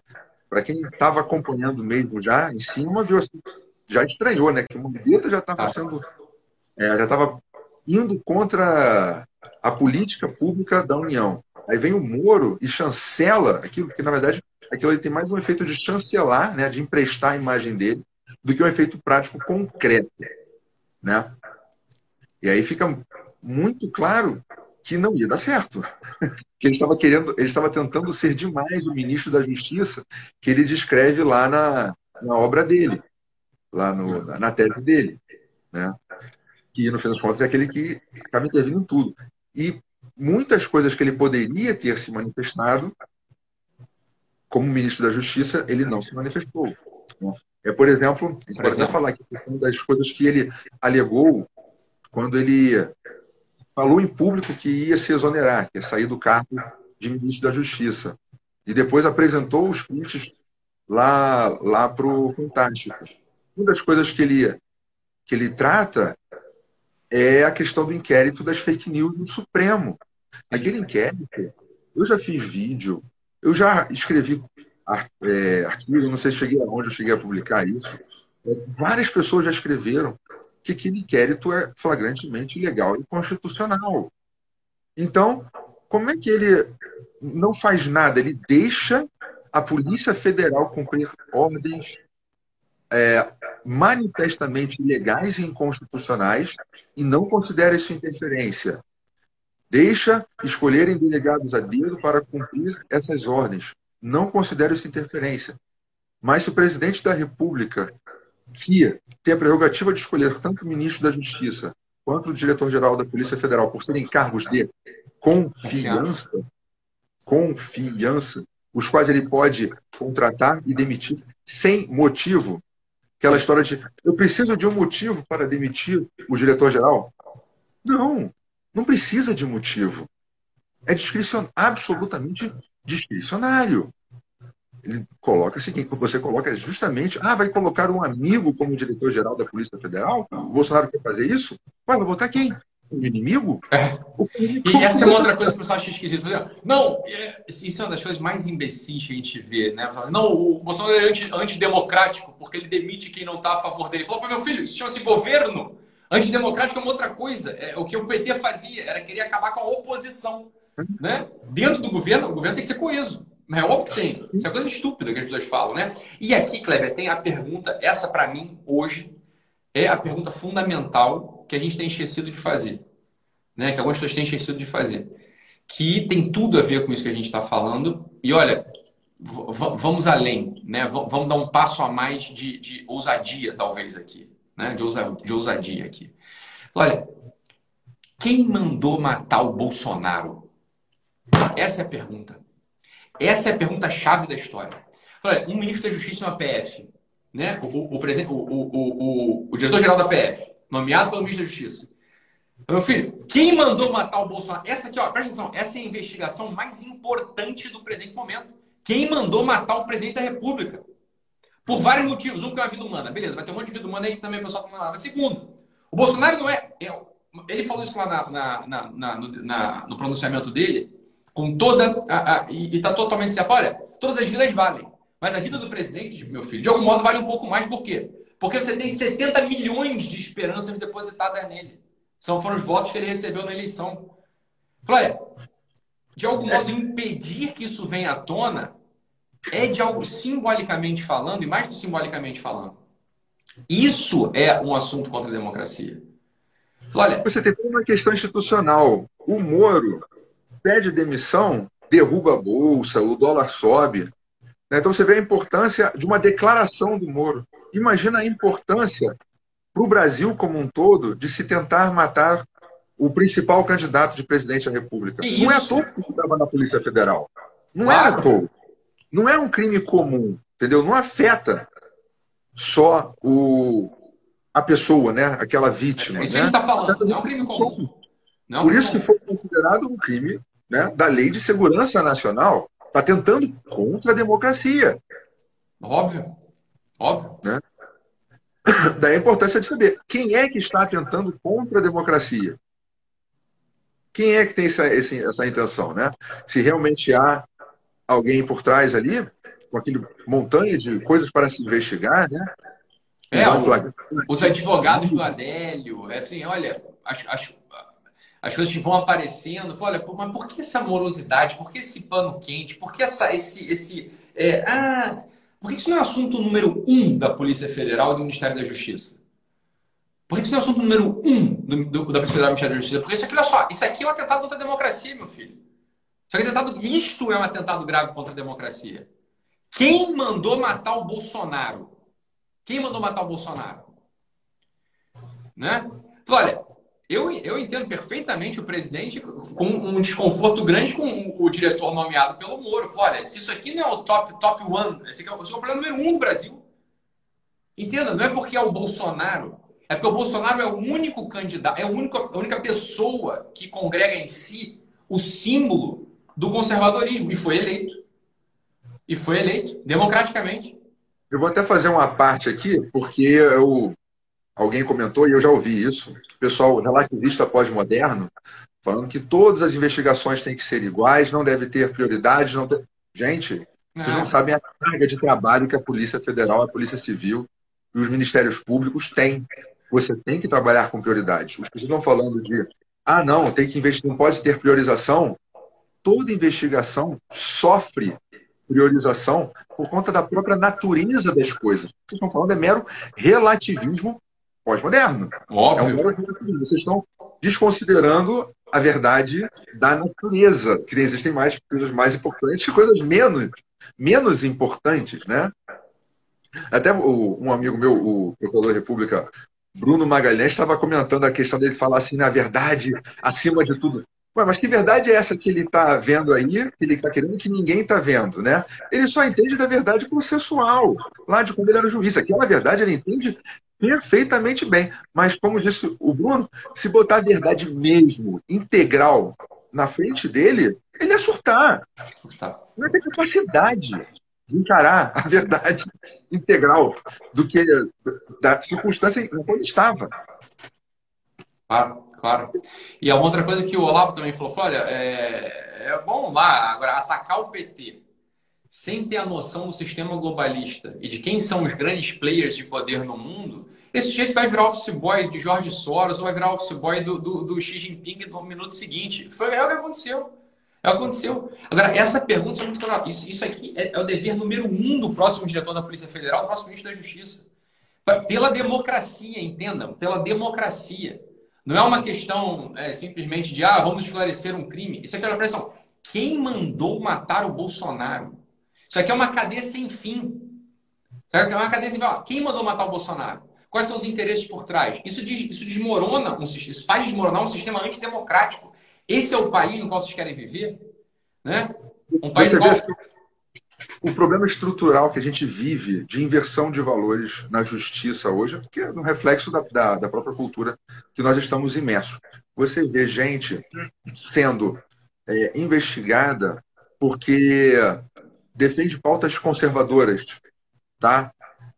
Para quem estava acompanhando mesmo já em cima, viu, assim, já estranhou, né? Que o Mandetta já estava sendo... É, já estava indo contra a política pública da União. Aí vem o Moro e chancela aquilo que, na verdade, aquilo tem mais um efeito de chancelar, né, de emprestar a imagem dele, do que um efeito prático concreto. Né? E aí fica muito claro que não ia dar certo. que ele estava querendo, ele estava tentando ser demais o ministro da Justiça que ele descreve lá na, na obra dele, lá no, na tese dele. Né? Que, no fim das contas, é aquele que acaba intervindo em tudo. E muitas coisas que ele poderia ter se manifestado, como ministro da Justiça, ele não se manifestou. É, por exemplo, gente pode até falar aqui uma das coisas que ele alegou quando ele falou em público que ia se exonerar, que ia sair do cargo de ministro da Justiça. E depois apresentou os prints lá, lá para o Fantástico. Uma das coisas que ele, que ele trata é a questão do inquérito das fake news no Supremo. Aquele inquérito, eu já fiz vídeo, eu já escrevi é, artigo, não sei se cheguei aonde eu cheguei a publicar isso. É, várias pessoas já escreveram que aquele inquérito é flagrantemente ilegal e constitucional. Então, como é que ele não faz nada? Ele deixa a Polícia Federal cumprir ordens é, manifestamente ilegais e inconstitucionais e não considera isso interferência. Deixa escolherem delegados a dedo para cumprir essas ordens não considero isso interferência. Mas se o presidente da República, que tem a prerrogativa de escolher tanto o ministro da Justiça quanto o diretor-geral da Polícia Federal por serem cargos de confiança, confiança, os quais ele pode contratar e demitir sem motivo. Aquela história de eu preciso de um motivo para demitir o diretor-geral. Não, não precisa de motivo. É discricion... absolutamente discricionário. Ele coloca seguinte, você coloca justamente, ah, vai colocar um amigo como diretor-geral da Polícia Federal? O Bolsonaro quer fazer isso? Vai, vai botar quem? O inimigo? É. O inimigo e essa é uma outra coisa que o pessoal acha esquisito. Não, é, isso é uma das coisas mais imbecis que a gente vê, né? Não, o Bolsonaro é anti, antidemocrático porque ele demite quem não está a favor dele. Falou para meu filho, isso chama-se governo. Antidemocrático é uma outra coisa. É, o que o PT fazia era querer acabar com a oposição. Né? Dentro do governo, o governo tem que ser coeso. Mas é óbvio que tem. Isso é coisa estúpida que as pessoas falam, né? E aqui, Kleber, tem a pergunta, essa para mim, hoje, é a pergunta fundamental que a gente tem esquecido de fazer. Né? Que algumas pessoas têm esquecido de fazer. Que tem tudo a ver com isso que a gente está falando. E olha, vamos além, né? Vamos dar um passo a mais de, de ousadia, talvez, aqui. Né? De, ousa, de ousadia aqui. Olha, quem mandou matar o Bolsonaro? Essa é a pergunta. Essa é a pergunta-chave da história. Olha, um ministro da Justiça e uma PF, né? o, o, o, o, o diretor-geral da PF, nomeado pelo ministro da Justiça. Meu filho, quem mandou matar o Bolsonaro? Essa aqui, ó, presta atenção, essa é a investigação mais importante do presente momento. Quem mandou matar o presidente da República? Por vários motivos. Um, que é uma vida humana. Beleza, vai ter um monte de vida humana aí que também o pessoal tá falando. Mas segundo, o Bolsonaro não é. é ele falou isso lá na, na, na, no, no pronunciamento dele com toda a, a, e está totalmente certo. Olha, todas as vidas valem, mas a vida do presidente, meu filho, de algum modo vale um pouco mais. Por quê? Porque você tem 70 milhões de esperanças depositadas nele. São foram os votos que ele recebeu na eleição. Olha, de algum é. modo impedir que isso venha à tona é de algo simbolicamente falando e mais do simbolicamente falando. Isso é um assunto contra a democracia. Olha, você tem uma questão institucional. O Moro pede demissão, derruba a bolsa, o dólar sobe. Né? Então você vê a importância de uma declaração do Moro. Imagina a importância para o Brasil como um todo de se tentar matar o principal candidato de presidente da República. Isso. Não é à toa que estava na Polícia Federal. Não claro. é à toa. Não é um crime comum, entendeu? Não afeta só o, a pessoa, né? Aquela vítima. É isso né? que a gente está falando. Não é um crime comum. Não, Por isso que foi considerado um crime né, da Lei de Segurança Nacional, está tentando contra a democracia. Óbvio. Óbvio. Né? Daí a importância de saber quem é que está atentando contra a democracia. Quem é que tem essa, essa intenção, né? Se realmente há alguém por trás ali, com aquele montanha de coisas para se investigar, né? É, o, os advogados do Adélio, é assim, olha, as, as, as coisas que vão aparecendo, olha, mas por que essa morosidade? Por que esse pano quente? Por que essa, esse, esse, é, ah, por que isso não é assunto número um da Polícia Federal e do Ministério da Justiça? Por que isso não é assunto número um do, do, da Polícia Federal e do Ministério da Justiça? Porque isso aqui, olha só, isso aqui é um atentado contra a democracia, meu filho. Isso, aqui é um atentado, isto é um atentado grave contra a democracia. Quem mandou matar o Bolsonaro? Quem mandou matar o Bolsonaro? Né? Então, olha, eu, eu entendo perfeitamente o presidente com um desconforto grande com o diretor nomeado pelo Moro. Olha, se isso aqui não é o top, top one, esse aqui é o, esse é o problema número um do Brasil. Entenda, não é porque é o Bolsonaro, é porque o Bolsonaro é o único candidato, é a única, a única pessoa que congrega em si o símbolo do conservadorismo e foi eleito. E foi eleito democraticamente. Eu vou até fazer uma parte aqui, porque eu alguém comentou, e eu já ouvi isso, pessoal relativista pós-moderno, falando que todas as investigações têm que ser iguais, não deve ter prioridade. Não ter... Gente, vocês não é. sabem a carga de trabalho que a Polícia Federal, a Polícia Civil e os Ministérios Públicos têm. Você tem que trabalhar com prioridade. Os que estão falando de, ah, não, tem que investir, não pode ter priorização. Toda investigação sofre priorização por conta da própria natureza das coisas. O que estão falando é mero relativismo pós-moderno. Óbvio. É um Vocês estão desconsiderando a verdade da natureza, que existem mais coisas mais importantes e coisas menos, menos importantes, né? Até o, um amigo meu, o procurador da República, Bruno Magalhães, estava comentando a questão dele falar assim, na verdade, acima de tudo. Ué, mas que verdade é essa que ele está vendo aí, que ele está querendo que ninguém está vendo, né? Ele só entende da verdade processual, lá de quando ele era juiz. Aquela verdade ele entende perfeitamente bem. Mas, como disse o Bruno, se botar a verdade mesmo, integral, na frente dele, ele ia surtar. Não ia ter capacidade de encarar a verdade integral do que da circunstância onde ele estava. Claro, claro. E a outra coisa que o Olavo também falou, falou olha, é, é bom lá agora atacar o PT sem ter a noção do sistema globalista e de quem são os grandes players de poder no mundo, esse jeito vai virar office boy de Jorge Soros ou vai virar office boy do, do, do Xi Jinping no minuto seguinte. Foi é o que aconteceu. É o que aconteceu. Agora, essa pergunta é muito clara. Isso, isso aqui é, é, o dever número um do próximo diretor da Polícia Federal, do próximo ministro da Justiça. Pela democracia, entendam, pela democracia. Não é uma questão é, simplesmente de, ah, vamos esclarecer um crime. Isso aqui é uma pressão. Quem mandou matar o Bolsonaro? Isso aqui é uma cadeia sem fim. Certo? É uma cadeia sem fim. Quem mandou matar o Bolsonaro? Quais são os interesses por trás? Isso, isso desmorona um sistema, isso faz desmoronar um sistema antidemocrático. Esse é o país no qual vocês querem viver? Né? Um país no qual... O problema estrutural que a gente vive de inversão de valores na justiça hoje, que é um reflexo da, da, da própria cultura que nós estamos imersos. Você vê gente sendo é, investigada porque defende pautas conservadoras, tá?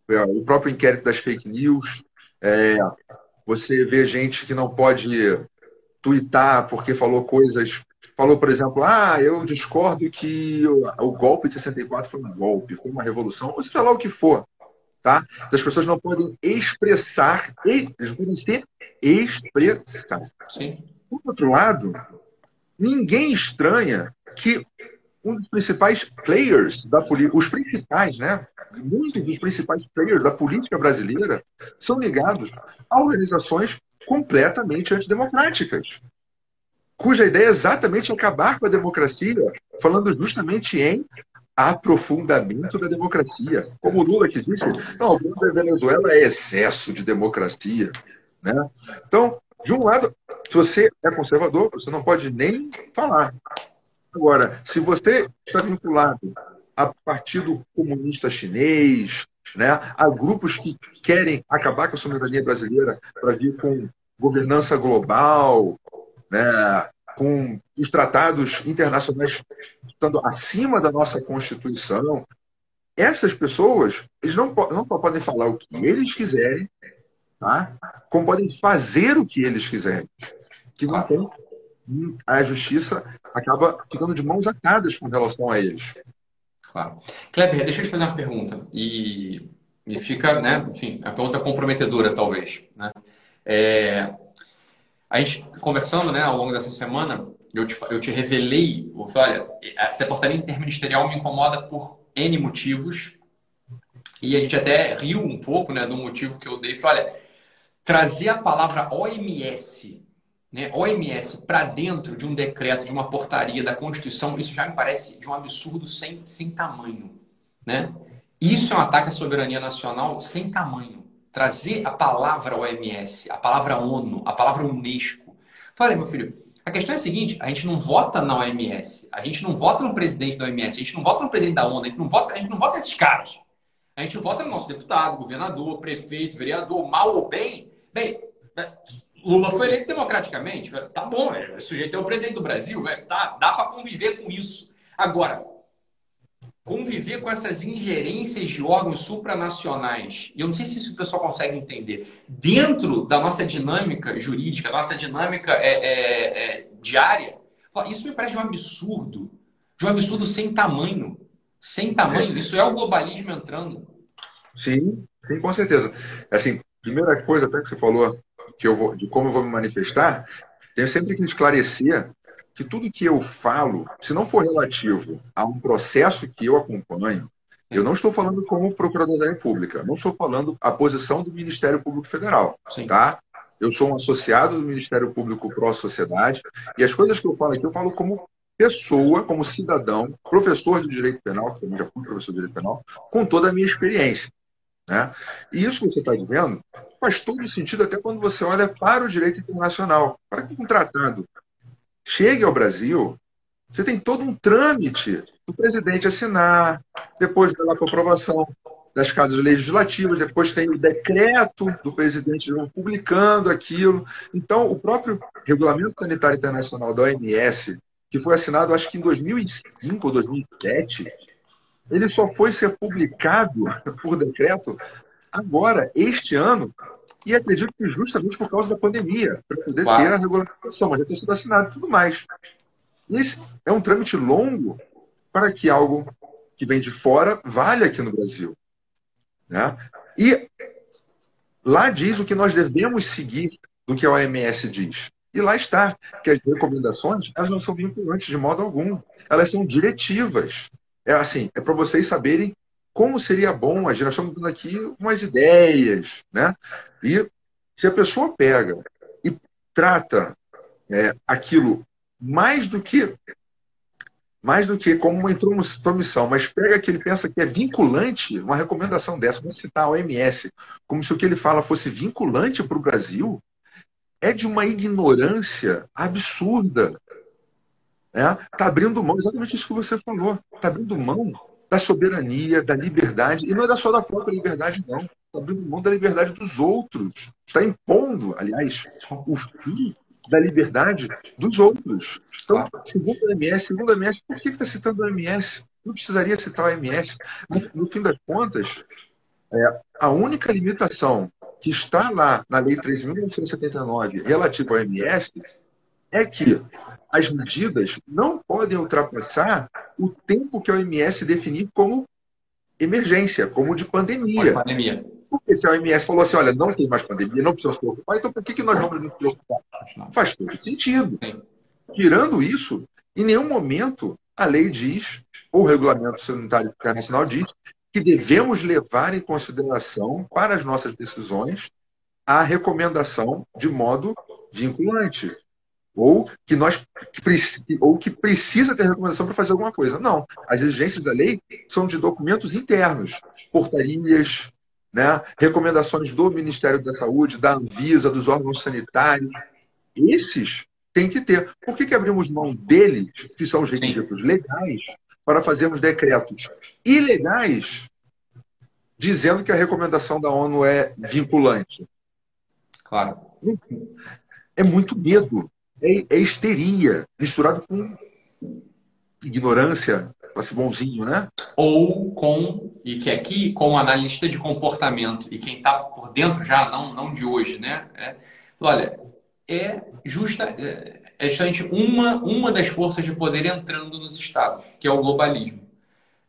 É, o próprio inquérito das fake news. É, você vê gente que não pode twittar porque falou coisas. Falou, por exemplo, ah, eu discordo que o, golpe de 64 foi um golpe, foi uma revolução, ou seja lá o que for. Tá? As pessoas não podem expressar, eles podem ser expressar. Sim. Por outro lado, ninguém estranha que um dos principais players da política, os principais, né? Muitos dos principais players da política brasileira são ligados a organizações completamente antidemocráticas, cuja ideia é exatamente acabar com a democracia, falando justamente em aprofundamento da democracia. Como o Lula que disse, não, da Venezuela é excesso de democracia. Né? Então, de um lado, se você é conservador, você não pode nem falar. Agora, se você está vinculado a Partido Comunista Chinês, né, a grupos que querem acabar com a soberania brasileira para vir com governança global, né, com os tratados internacionais estando acima da nossa Constituição, essas pessoas, eles não, não só podem falar o que eles quiserem, tá? como podem fazer o que eles quiserem. Que não tem, a justiça acaba ficando de mãos atadas com relação a eles. Claro. Kleber, deixa eu te fazer uma pergunta. E, e fica, né, enfim, a pergunta comprometedora, talvez. Né? É, a gente conversando né, ao longo dessa semana, eu te, eu te revelei, eu falei, olha, essa portaria interministerial me incomoda por N motivos. E a gente até riu um pouco né, do motivo que eu dei. Falei, olha, trazer a palavra OMS, né, OMS para dentro de um decreto, de uma portaria da Constituição, isso já me parece de um absurdo sem, sem tamanho. Né? Isso é um ataque à soberania nacional sem tamanho. Trazer a palavra OMS, a palavra ONU, a palavra Unesco. Falei, meu filho, a questão é a seguinte: a gente não vota na OMS, a gente não vota no presidente da OMS, a gente não vota no presidente da ONU, a gente não vota, a gente não vota nesses caras. A gente vota no nosso deputado, governador, prefeito, vereador, mal ou bem. Bem, Lula foi eleito democraticamente. Tá bom, é, sujeito é o presidente do Brasil, tá, dá para conviver com isso. Agora, conviver com essas ingerências de órgãos supranacionais, e eu não sei se isso o pessoal consegue entender, dentro da nossa dinâmica jurídica, nossa dinâmica é, é, é, diária, isso me parece um absurdo, de um absurdo sem tamanho. Sem tamanho, isso é o globalismo entrando. Sim, sim, com certeza. Assim, primeira coisa até que você falou que eu vou, de como eu vou me manifestar, tenho sempre que esclarecer que tudo que eu falo, se não for relativo a um processo que eu acompanho, eu não estou falando como procurador da República, não estou falando a posição do Ministério Público Federal, Sim. tá? Eu sou um associado do Ministério Público Pró-Sociedade e as coisas que eu falo aqui eu falo como pessoa, como cidadão, professor de Direito Penal, que também já fui professor de Direito Penal, com toda a minha experiência. Né? E isso que você está dizendo faz todo sentido até quando você olha para o direito internacional. Para que um tratado chegue ao Brasil, você tem todo um trâmite do presidente assinar, depois para aprovação das casas legislativas, depois tem o decreto do presidente publicando aquilo. Então, o próprio Regulamento Sanitário Internacional da OMS, que foi assinado acho que em 2005 ou 2007, ele só foi ser publicado por decreto agora, este ano, e acredito que justamente por causa da pandemia, para poder ter a regulamentação, mas já tem sido assinado e tudo mais. Esse é um trâmite longo para que algo que vem de fora valha aqui no Brasil. Né? E lá diz o que nós devemos seguir do que a OMS diz. E lá está, que as recomendações elas não são vinculantes de modo algum. Elas são diretivas. É assim, é para vocês saberem como seria bom. Nós estamos dando aqui umas ideias, né? E se a pessoa pega e trata é, aquilo mais do que mais do que como uma intromissão, mas pega que ele pensa que é vinculante, uma recomendação dessa, vamos citar a OMS, como se o que ele fala fosse vinculante para o Brasil, é de uma ignorância absurda. Está? Tá abrindo mão, exatamente isso que você falou, está abrindo mão da soberania, da liberdade, e não é só da própria liberdade, não. Está abrindo mão da liberdade dos outros. Está impondo, aliás, o fim da liberdade dos outros. Então, segundo a MS, segundo MS, por que está citando a MS? Não precisaria citar a MS. No, no fim das contas, é, a única limitação que está lá na Lei 3.979 relativa ao MS é que as medidas não podem ultrapassar o tempo que a OMS definir como emergência, como de pandemia. pandemia. Porque se a OMS falou assim, olha, não tem mais pandemia, não precisa se preocupar, então por que, que nós vamos nos preocupar? Faz todo sentido. Tirando isso, em nenhum momento a lei diz, ou o regulamento sanitário internacional diz, que devemos levar em consideração para as nossas decisões a recomendação de modo vinculante ou que nós ou que precisa ter recomendação para fazer alguma coisa. Não, as exigências da lei são de documentos internos, portarias, né, recomendações do Ministério da Saúde, da Anvisa, dos órgãos sanitários. Esses tem que ter. Por que, que abrimos mão deles, que são os requisitos legais, para fazermos decretos ilegais, dizendo que a recomendação da ONU é vinculante? Claro. É muito medo é, é histeria, misturado com ignorância para ser bonzinho, né? Ou com, e que aqui, com analista de comportamento, e quem está por dentro já, não, não de hoje, né? É, olha, é justa, é, é justamente uma, uma das forças de poder entrando nos estados, que é o globalismo.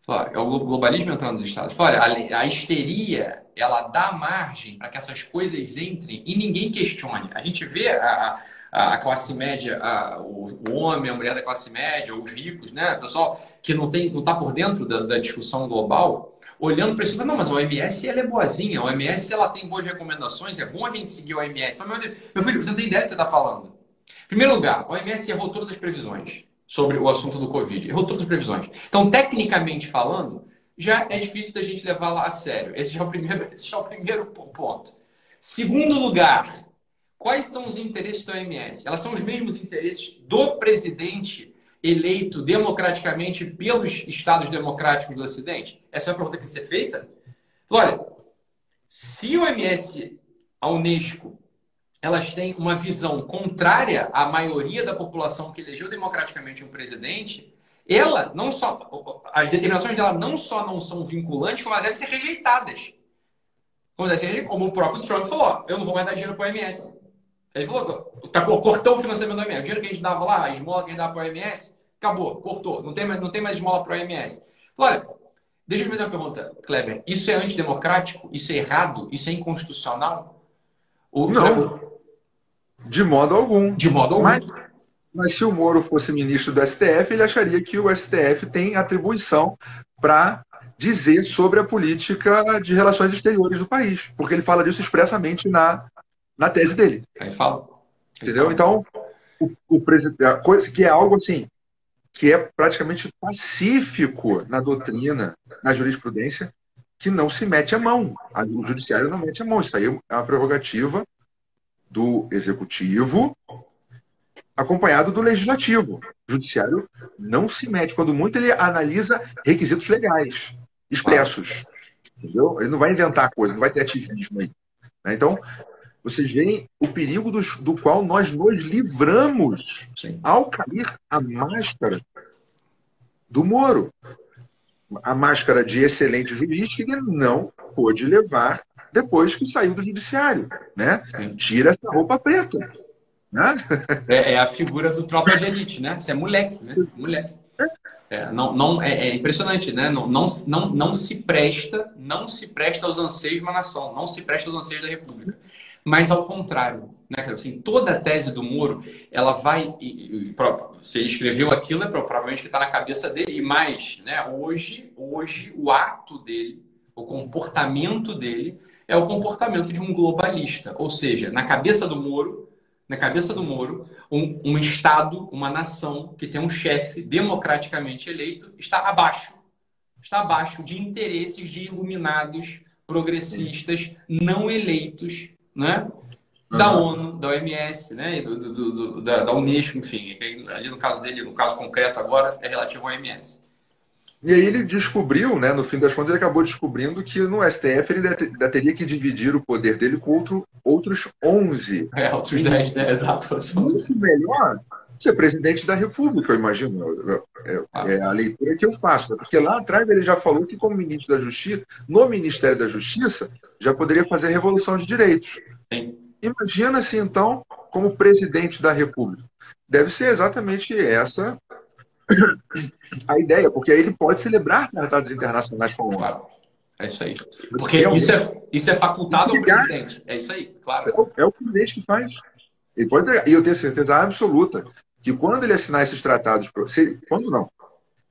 É o globalismo entrando nos estados. Olha, a histeria, ela dá margem para que essas coisas entrem e ninguém questione. A gente vê a, a, a classe média, a, o, o, homem, a mulher da classe média, os ricos, né? pessoal que não tem, não está por dentro da, da, discussão global, olhando para isso, não, mas a OMS ela é boazinha, a OMS ela tem boas recomendações, é bom a gente seguir a OMS. Então, meu filho, você não tem ideia do que você está falando. Em primeiro lugar, a OMS errou todas as previsões sobre o assunto do Covid. Errou todas as previsões. Então, tecnicamente falando, já é difícil da gente levar lá a sério. Esse já é o primeiro, esse já é o primeiro ponto. Segundo lugar, quais são os interesses da OMS? Elas são os mesmos interesses do presidente eleito democraticamente pelos estados democráticos do Ocidente? Essa é a pergunta que tem que ser feita. Olha, se o OMS, a Unesco, elas têm uma visão contrária à maioria da população que elegeu democraticamente um presidente, ela não só as determinações dela não só não são vinculantes, como elas devem ser rejeitadas. Como o próprio Trump falou, eu não vou mais dar dinheiro para o OMS. Ele falou, tá, cortou o financiamento do OMS. O dinheiro que a gente dava lá, a esmola que a gente dava para o OMS, acabou, cortou. Não tem mais, não tem mais esmola para o OMS. Olha, deixa eu fazer uma pergunta, Kleber. Isso é antidemocrático? Isso é errado? Isso é inconstitucional? O, não. De modo algum. De modo algum. Mas, mas se o Moro fosse ministro do STF, ele acharia que o STF tem atribuição para dizer sobre a política de relações exteriores do país, porque ele fala disso expressamente na, na tese dele. Aí fala. Entendeu? Então, o, o presidente, a coisa que é algo assim que é praticamente pacífico na doutrina, na jurisprudência, que não se mete a mão. O judiciário não mete a mão. Isso aí é uma prerrogativa do executivo acompanhado do legislativo. O judiciário não se mete. Quando muito, ele analisa requisitos legais expressos. Entendeu? Ele não vai inventar coisa, não vai ter ativismo aí. Né? Então, vocês veem o perigo do, do qual nós nos livramos Sim. ao cair a máscara do Moro. A máscara de excelente juiz que ele não pôde levar depois que saiu do judiciário, né? Tira essa roupa preta. Né? É, é, a figura do tropa de elite, né? Você é moleque, né? Moleque. É, não, não, é, é, impressionante, né? Não, não, não, não se presta, não se presta aos anseios de uma nação, não se presta aos anseios da República. Mas ao contrário, né? Assim, toda a tese do Moro, ela vai. Se ele escreveu aquilo, é provavelmente que está na cabeça dele. E mais, né? Hoje, hoje, o ato dele, o comportamento dele, é o comportamento de um globalista. Ou seja, na cabeça do Moro, na cabeça do Moro, um, um Estado, uma nação que tem um chefe democraticamente eleito está abaixo. Está abaixo de interesses de iluminados, progressistas, não eleitos, né? Da uhum. ONU, da OMS, né? Do, do, do, da, da Unesco, enfim. Ali no caso dele, no caso concreto agora, é relativo ao OMS. E aí ele descobriu, né, no fim das contas, ele acabou descobrindo que no STF ele ainda teria que dividir o poder dele com outro, outros 11. É, outros 10, né? Exato. Muito melhor ser presidente da República, eu imagino. É, é, a leitura que eu faço. Né? Porque lá atrás ele já falou que, como ministro da Justiça, no Ministério da Justiça, já poderia fazer revolução de direitos. Imagina-se, então, como presidente da República. Deve ser exatamente essa a ideia, porque aí ele pode celebrar tratados internacionais com o claro. É isso aí. Porque isso é, isso é facultado ao presidente. É isso aí, claro. É o, é o presidente que faz. Ele pode entregar. E eu tenho certeza absoluta que quando ele assinar esses tratados, se, quando não,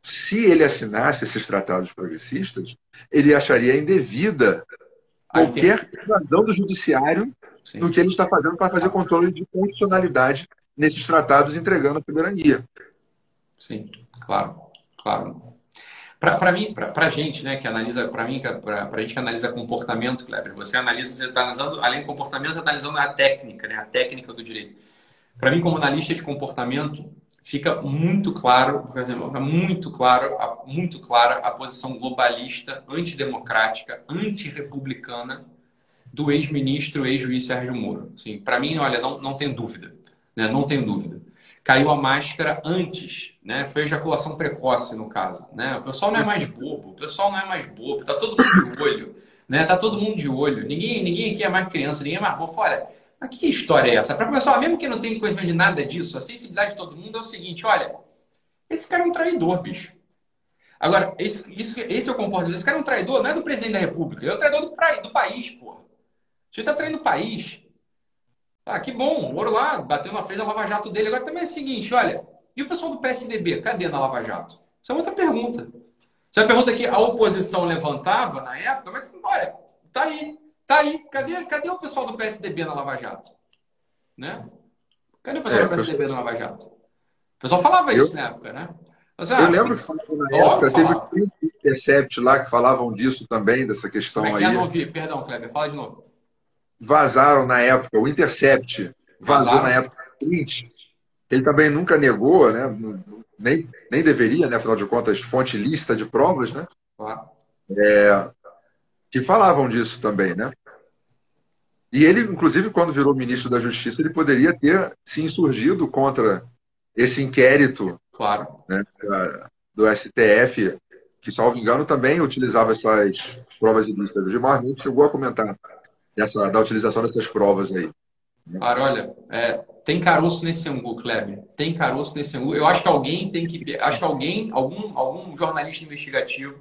se ele assinasse esses tratados progressistas, ele acharia indevida qualquer razão do judiciário Sim. no que ele está fazendo para fazer controle de constitucionalidade nesses tratados, entregando a soberania. Sim, claro, claro. Para mim, para a gente, né, que analisa, para mim, para a gente que analisa comportamento, Kleber, você analisa, você está analisando, além do comportamento, você está analisando a técnica, né, a técnica do direito. Para mim, como analista de comportamento, fica muito claro, por exemplo, muito claro, muito clara a posição globalista, antidemocrática, antirrepublicana do ex-ministro, ex-juiz Sérgio Moro. Assim, para mim, olha, não, não tem dúvida, né, não tem dúvida. Caiu a máscara antes, né? Foi ejaculação precoce, no caso, né? O pessoal não é mais bobo, o pessoal não é mais bobo, tá todo mundo de olho, né? Tá todo mundo de olho. Ninguém, ninguém aqui é mais criança, ninguém é mais bobo. Olha, mas que história é essa? Para começar, mesmo que não tenha conhecimento de nada disso, a sensibilidade de todo mundo é o seguinte, olha, esse cara é um traidor, bicho. Agora, isso, isso, esse é o comportamento. Esse cara é um traidor, não é do presidente da República, é um traidor do, do país, porra. Você está traindo o país. Ah, que bom, o Moro lá bateu na frente da Lava Jato dele. Agora também é o seguinte, olha, e o pessoal do PSDB, cadê na Lava Jato? Isso é outra pergunta. Isso é uma pergunta que a oposição levantava na época, mas olha, tá aí, tá aí. Cadê, cadê o pessoal do PSDB na Lava Jato? Né? Cadê o pessoal é, do PSDB na Lava Jato? O pessoal falava eu... isso na época, né? Mas, ah, eu lembro que na época teve Intercept lá que falavam disso também, dessa questão Como é que é? aí. Eu não vi, perdão, Kleber, fala de novo. Vazaram na época, o Intercept vazou Vazaram. na época. Ele também nunca negou, né? Nem, nem deveria, né? Afinal de contas, fonte lista de provas, né? É, que falavam disso também, né? E ele, inclusive, quando virou ministro da Justiça, ele poderia ter se insurgido contra esse inquérito claro. né, do STF, que, salvo engano, também utilizava essas provas ilícitas. O Gilmar Mendes chegou a comentar essa, da utilização dessas provas aí. Cara, olha, é, tem caroço nesse angu, Kleber. Tem caroço nesse angu. Eu acho que alguém tem que. Acho que alguém, algum, algum jornalista investigativo,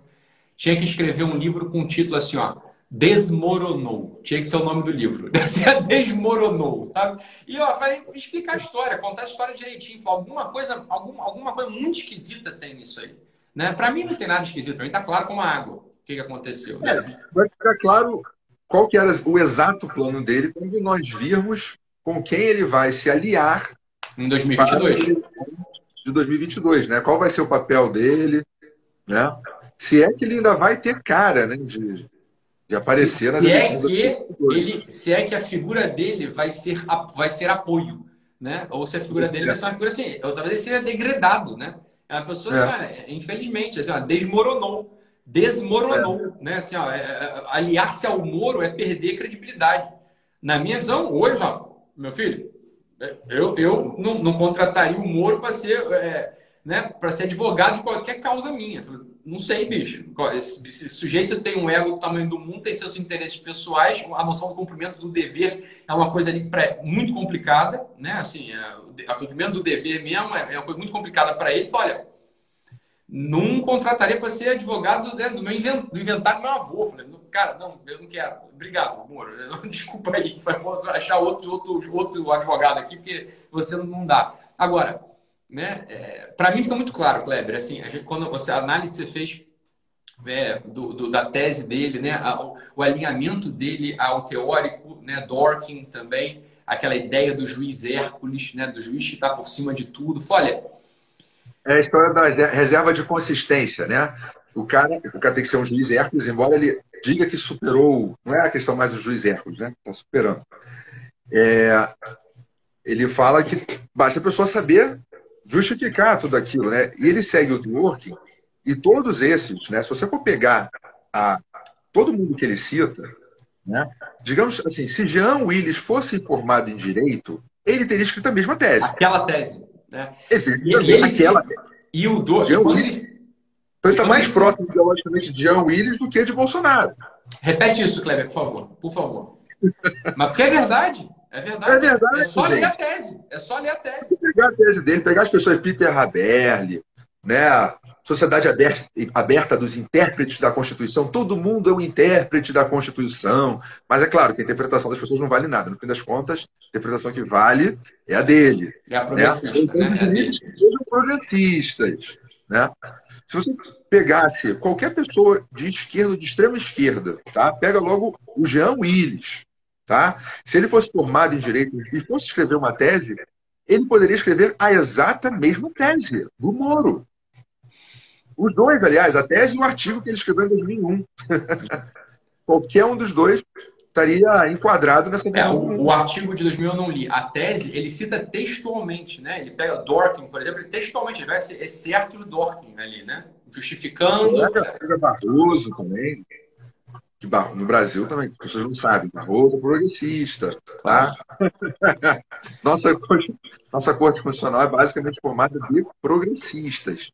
tinha que escrever um livro com um título assim, ó desmoronou. Tinha que ser o nome do livro. desmoronou. Sabe? E ó, vai explicar a história, contar a história direitinho. Alguma coisa, alguma, alguma coisa muito esquisita tem nisso aí. Né? Para mim não tem nada esquisito, para mim tá claro como a água. O que, que aconteceu? É, vai ficar claro qual que era o exato plano dele quando nós virmos com quem ele vai se aliar em 2022. De 2022, né? Qual vai ser o papel dele, né? Se é que ele ainda vai ter cara, né? De, de aparecer se, se é que ele Se é que a figura dele vai ser, vai ser apoio, né? Ou se a figura dele vai ser uma figura assim, ou talvez ele seja degradado, né? É uma pessoa, é. assim, infelizmente, assim, desmoronou. Desmoronou, é. né? Assim, ó, é, é, aliar-se ao Moro é perder credibilidade. Na minha visão, hoje, ó, meu filho, eu, eu não, não contrataria o Moro para ser, é, né, para ser advogado de qualquer causa minha não sei, bicho. Esse, esse, sujeito tem um ego do tamanho do mundo, tem seus interesses pessoais, a noção do cumprimento do dever é uma coisa ali pré, muito complicada, né? Assim, é, o cumprimento do dever mesmo é, é uma coisa muito complicada para ele. Olha, não contrataria para ser advogado né, do meu invent, do inventário do meu avô. Falei, cara, não, eu não quero. Obrigado, amor. Desculpa aí, vou achar outro, outro, outro advogado aqui, porque você não dá. Agora, né? É, para mim fica muito claro, Kleber, assim, a gente, quando você, a análise que você fez é, do, do, da tese dele, né, o, o, alinhamento dele ao teórico, né, Dorkin também, aquela ideia do juiz Hércules, né, do juiz que está por cima de tudo. Olha, é a história da reserva de consistência, né? O cara, o cara tem que ser um juiz Hércules, embora ele diga que superou, não é a questão mais do juiz Hércules, né? Está superando. É, ele fala que basta a pessoa saber justificar tudo aquilo, né? E ele segue o Dworkin e todos esses, né? Se você for pegar a, todo mundo que ele cita, né? Digamos assim, se Jean Willis fosse formado em direito, ele teria escrito a mesma tese. Aquela tese, né? Ele, e, ele, aquela tese. E o do, e quando ele, então ele está mais ele... próximo ideologicamente de Jean Willis do que de Bolsonaro. Repete isso, Kleber, por favor. Por favor. Mas porque é verdade. É verdade. É verdade. É só ler a tese. É só ler a tese. Pegar a tese dele, pegar as pessoas Peter Haberle, né? Sociedade aberta, dos intérpretes da Constituição. Todo mundo é um intérprete da Constituição. Mas é claro que a interpretação das pessoas não vale nada. No fim das contas, a interpretação que vale é a dele. É a progressista, né? né? É Sejam progressistas. Né? Se você pegasse qualquer pessoa de esquerda de extrema esquerda, tá? pega logo o Jean Willis. Tá? Se ele fosse formado em direito e fosse escrever uma tese, ele poderia escrever a exata mesma tese do Moro. Os dois, aliás, a tese e o artigo que ele escreveu em 2001. Qualquer um dos dois estaria enquadrado nessa é, o, o, artigo de 2000 eu não li. A tese, ele cita textualmente, né? Ele pega Dorkin, por exemplo, textualmente, ele vai ser, é certo do Dorkin ali, né? Justificando. É, Barroso também que no Brasil também, as pessoas não sabem, Barroso é progressista, tá? nossa, nossa Corte Constitucional é basicamente formada de progressistas.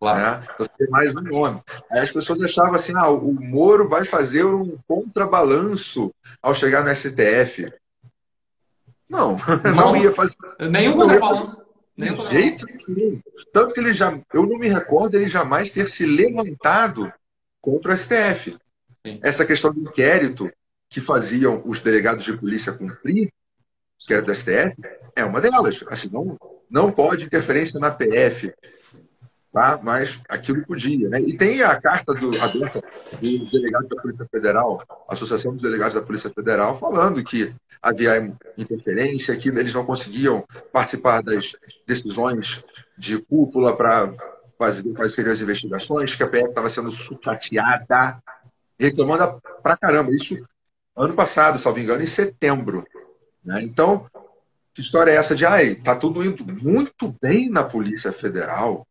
Claro. Né? Então, tem mais um nome. Aí as pessoas achavam assim, ah, o Moro vai fazer um contrabalanço ao chegar no STF. Não, não, não ia fazer. Nenhum contrabalanço. Nenhum jeito nenhum. Tanto que ele já, eu não me recordo ele jamais ter se levantado contra o STF. Sim. Essa questão do inquérito que faziam os delegados de polícia cumprir, que era do STF, é uma delas. Assim, não, não pode interferência na PF, tá? mas aquilo podia. Né? E tem a carta do, aberta dos delegados da Polícia Federal, Associação dos Delegados da Polícia Federal, falando que havia interferência, que eles não conseguiam participar das decisões de cúpula para fazer seriam as investigações, que a PF estava sendo sucateada, reclamando pra caramba. Isso ano passado, salvo engano, em setembro. Né? Então, que história é essa de, ai, tá tudo indo muito bem na Polícia Federal,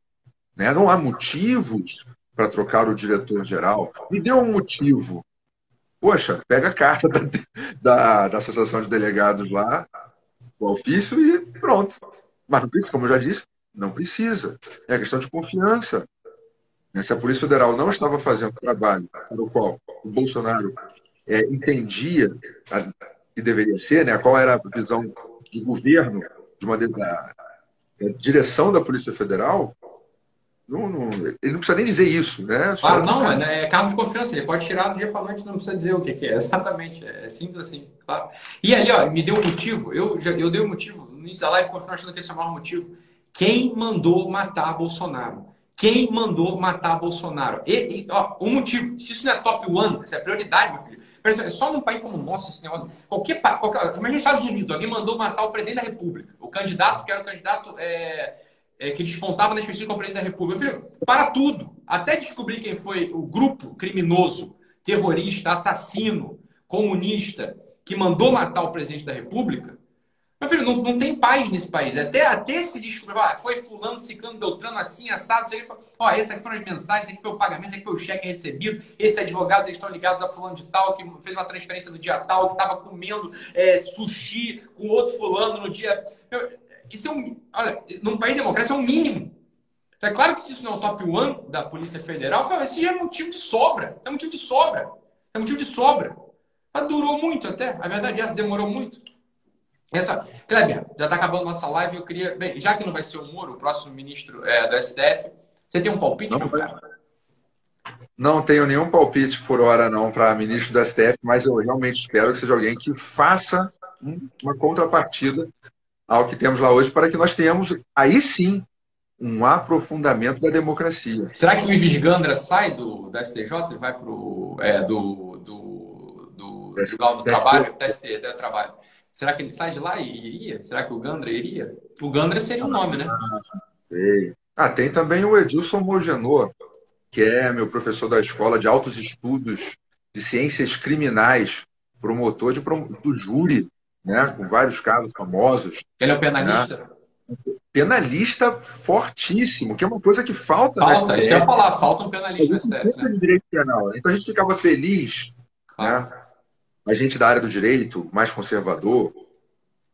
né? Não há motivos para trocar o diretor-geral. Me deu um motivo. Poxa, pega a carta da, da, da Associação de Delegados lá, o ofício e pronto. Mas, como eu já disse, não precisa. É questão de confiança. Se a Polícia Federal não estava fazendo o trabalho para o qual o Bolsonaro é, entendia que deveria ser, né, qual era a visão de governo, de uma da, da direção da Polícia Federal, não, não, ele não precisa nem dizer isso, né? Só ah, não, é, é cargo de confiança, ele pode tirar do dia para noite, não precisa dizer o que, que é. Exatamente, é simples assim, claro. E ali, ó, me deu um motivo, eu, já, eu dei um motivo, no início da live, continuo achando que esse é o maior motivo. Quem mandou matar Bolsonaro? Quem mandou matar Bolsonaro? E, e ó, um motivo, se isso não é top one, isso é prioridade, meu filho. É só num país como o nosso esse negócio. Qualquer, qualquer, imagina os Estados Unidos, alguém mandou matar o presidente da República. O candidato, que era o candidato. É, é, que despontava nas pesquisas como presidente da República. Filho, para tudo. Até descobrir quem foi o grupo criminoso, terrorista, assassino, comunista, que mandou matar o presidente da República. Meu filho, não, não tem paz nesse país. Até, até se descobrir, ah, foi fulano, ciclano, beltrano, assim, assado, isso aqui, ó, esse aqui foram as mensagens, esse aqui foi o pagamento, esse aqui foi o cheque recebido, esse advogado, eles estão ligados a fulano de tal, que fez uma transferência no dia tal, que estava comendo é, sushi com outro fulano no dia... Meu, isso é um. Olha, num país democrático é o um mínimo. É claro que se isso não é o top one da Polícia Federal, esse já é motivo de sobra. é motivo de sobra. é motivo de sobra. Mas durou muito até. A verdade é essa, demorou muito. Essa, Kleber, já está acabando nossa live. Eu queria. Bem, já que não vai ser o Moro, o próximo ministro é, do STF, você tem um palpite, não, meu cara? Não tenho nenhum palpite por hora, não, para ministro do STF, mas eu realmente espero que seja alguém que faça uma contrapartida ao que temos lá hoje, para que nós tenhamos, aí sim, um aprofundamento da democracia. Será que o Ives Gandra sai do, da STJ e vai para o é, do, do, do Tribunal do Trabalho, TST, do Trabalho? Será que ele sai de lá e iria? Será que o Gandra iria? O Gandra seria um nome, né? Ah, tem também o Edilson Mogenor, que é meu professor da Escola de Altos Estudos de Ciências Criminais, promotor de, do júri né, com vários casos famosos. Ele é o penalista? Né? Penalista fortíssimo, que é uma coisa que falta. Falta, isso que eu ia falar, falta um penalista no STF. Né? direito penal. Então a gente ficava feliz, ah. né? a gente da área do direito, mais conservador,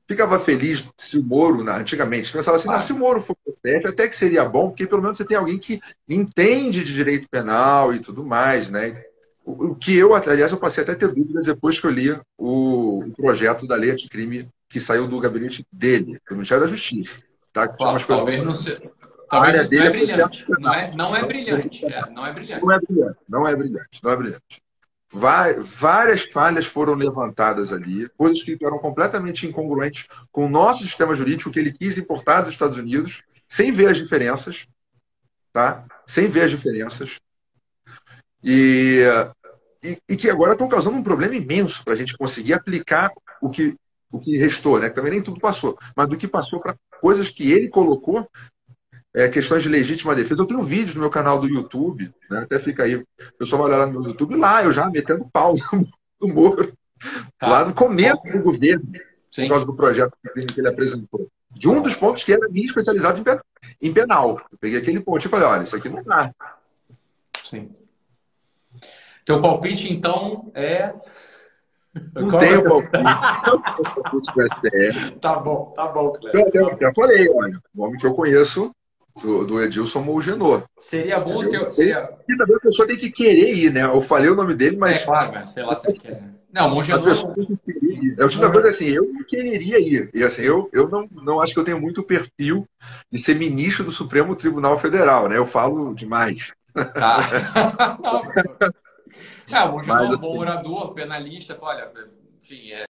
ficava feliz se o Moro, antigamente, pensava assim, ah. se o Moro for o STF, até que seria bom, porque pelo menos você tem alguém que entende de direito penal e tudo mais, né? O que eu, aliás, eu passei até a ter dúvidas depois que eu li o, projeto da lei de crime que saiu do gabinete dele, do Ministério da Justiça. Tá? Talvez coisas... não seja. Talvez não é, é brilhante. Não é, não é brilhante. É, não é brilhante. Não é brilhante. Não é brilhante. Não é brilhante. Várias falhas foram levantadas ali, coisas que eram completamente incongruentes com o nosso sistema jurídico que ele quis importar dos Estados Unidos, sem ver as diferenças, tá? Sem ver as diferenças. E, e, e que agora estão causando um problema imenso para a gente conseguir aplicar o que, o que restou, né? Também nem tudo passou, mas do que passou para coisas que ele colocou, é, questões de legítima defesa. Eu tenho vídeos no meu canal do YouTube, né? até fica aí, o pessoal vai olhar lá no meu YouTube, lá eu já metendo pau no Moro, tá. lá no começo do governo, Sim. por causa do projeto que ele apresentou. De um dos pontos que era minha especializado em penal. Eu peguei aquele ponto e falei, olha, isso aqui não dá. Sim. Teu palpite, então, é. Não Qual tenho palpite. tá bom, tá bom, Cleber. Eu, já falei, olha, o homem que eu conheço do, do Edilson Mougenot. Seria bom ter. Seria... E também a pessoa tem que querer ir, né? Eu falei o nome dele, mas. É claro, mas sei lá se ele quer. Não, Mougenot. É o tipo da coisa assim, eu quereria ir. E assim, eu, eu não, não acho que eu tenho muito perfil de ser ministro do Supremo Tribunal Federal, né? Eu falo demais. Tá. não, é, Mougenot é um bom assim, orador, penalista, olha, enfim, é,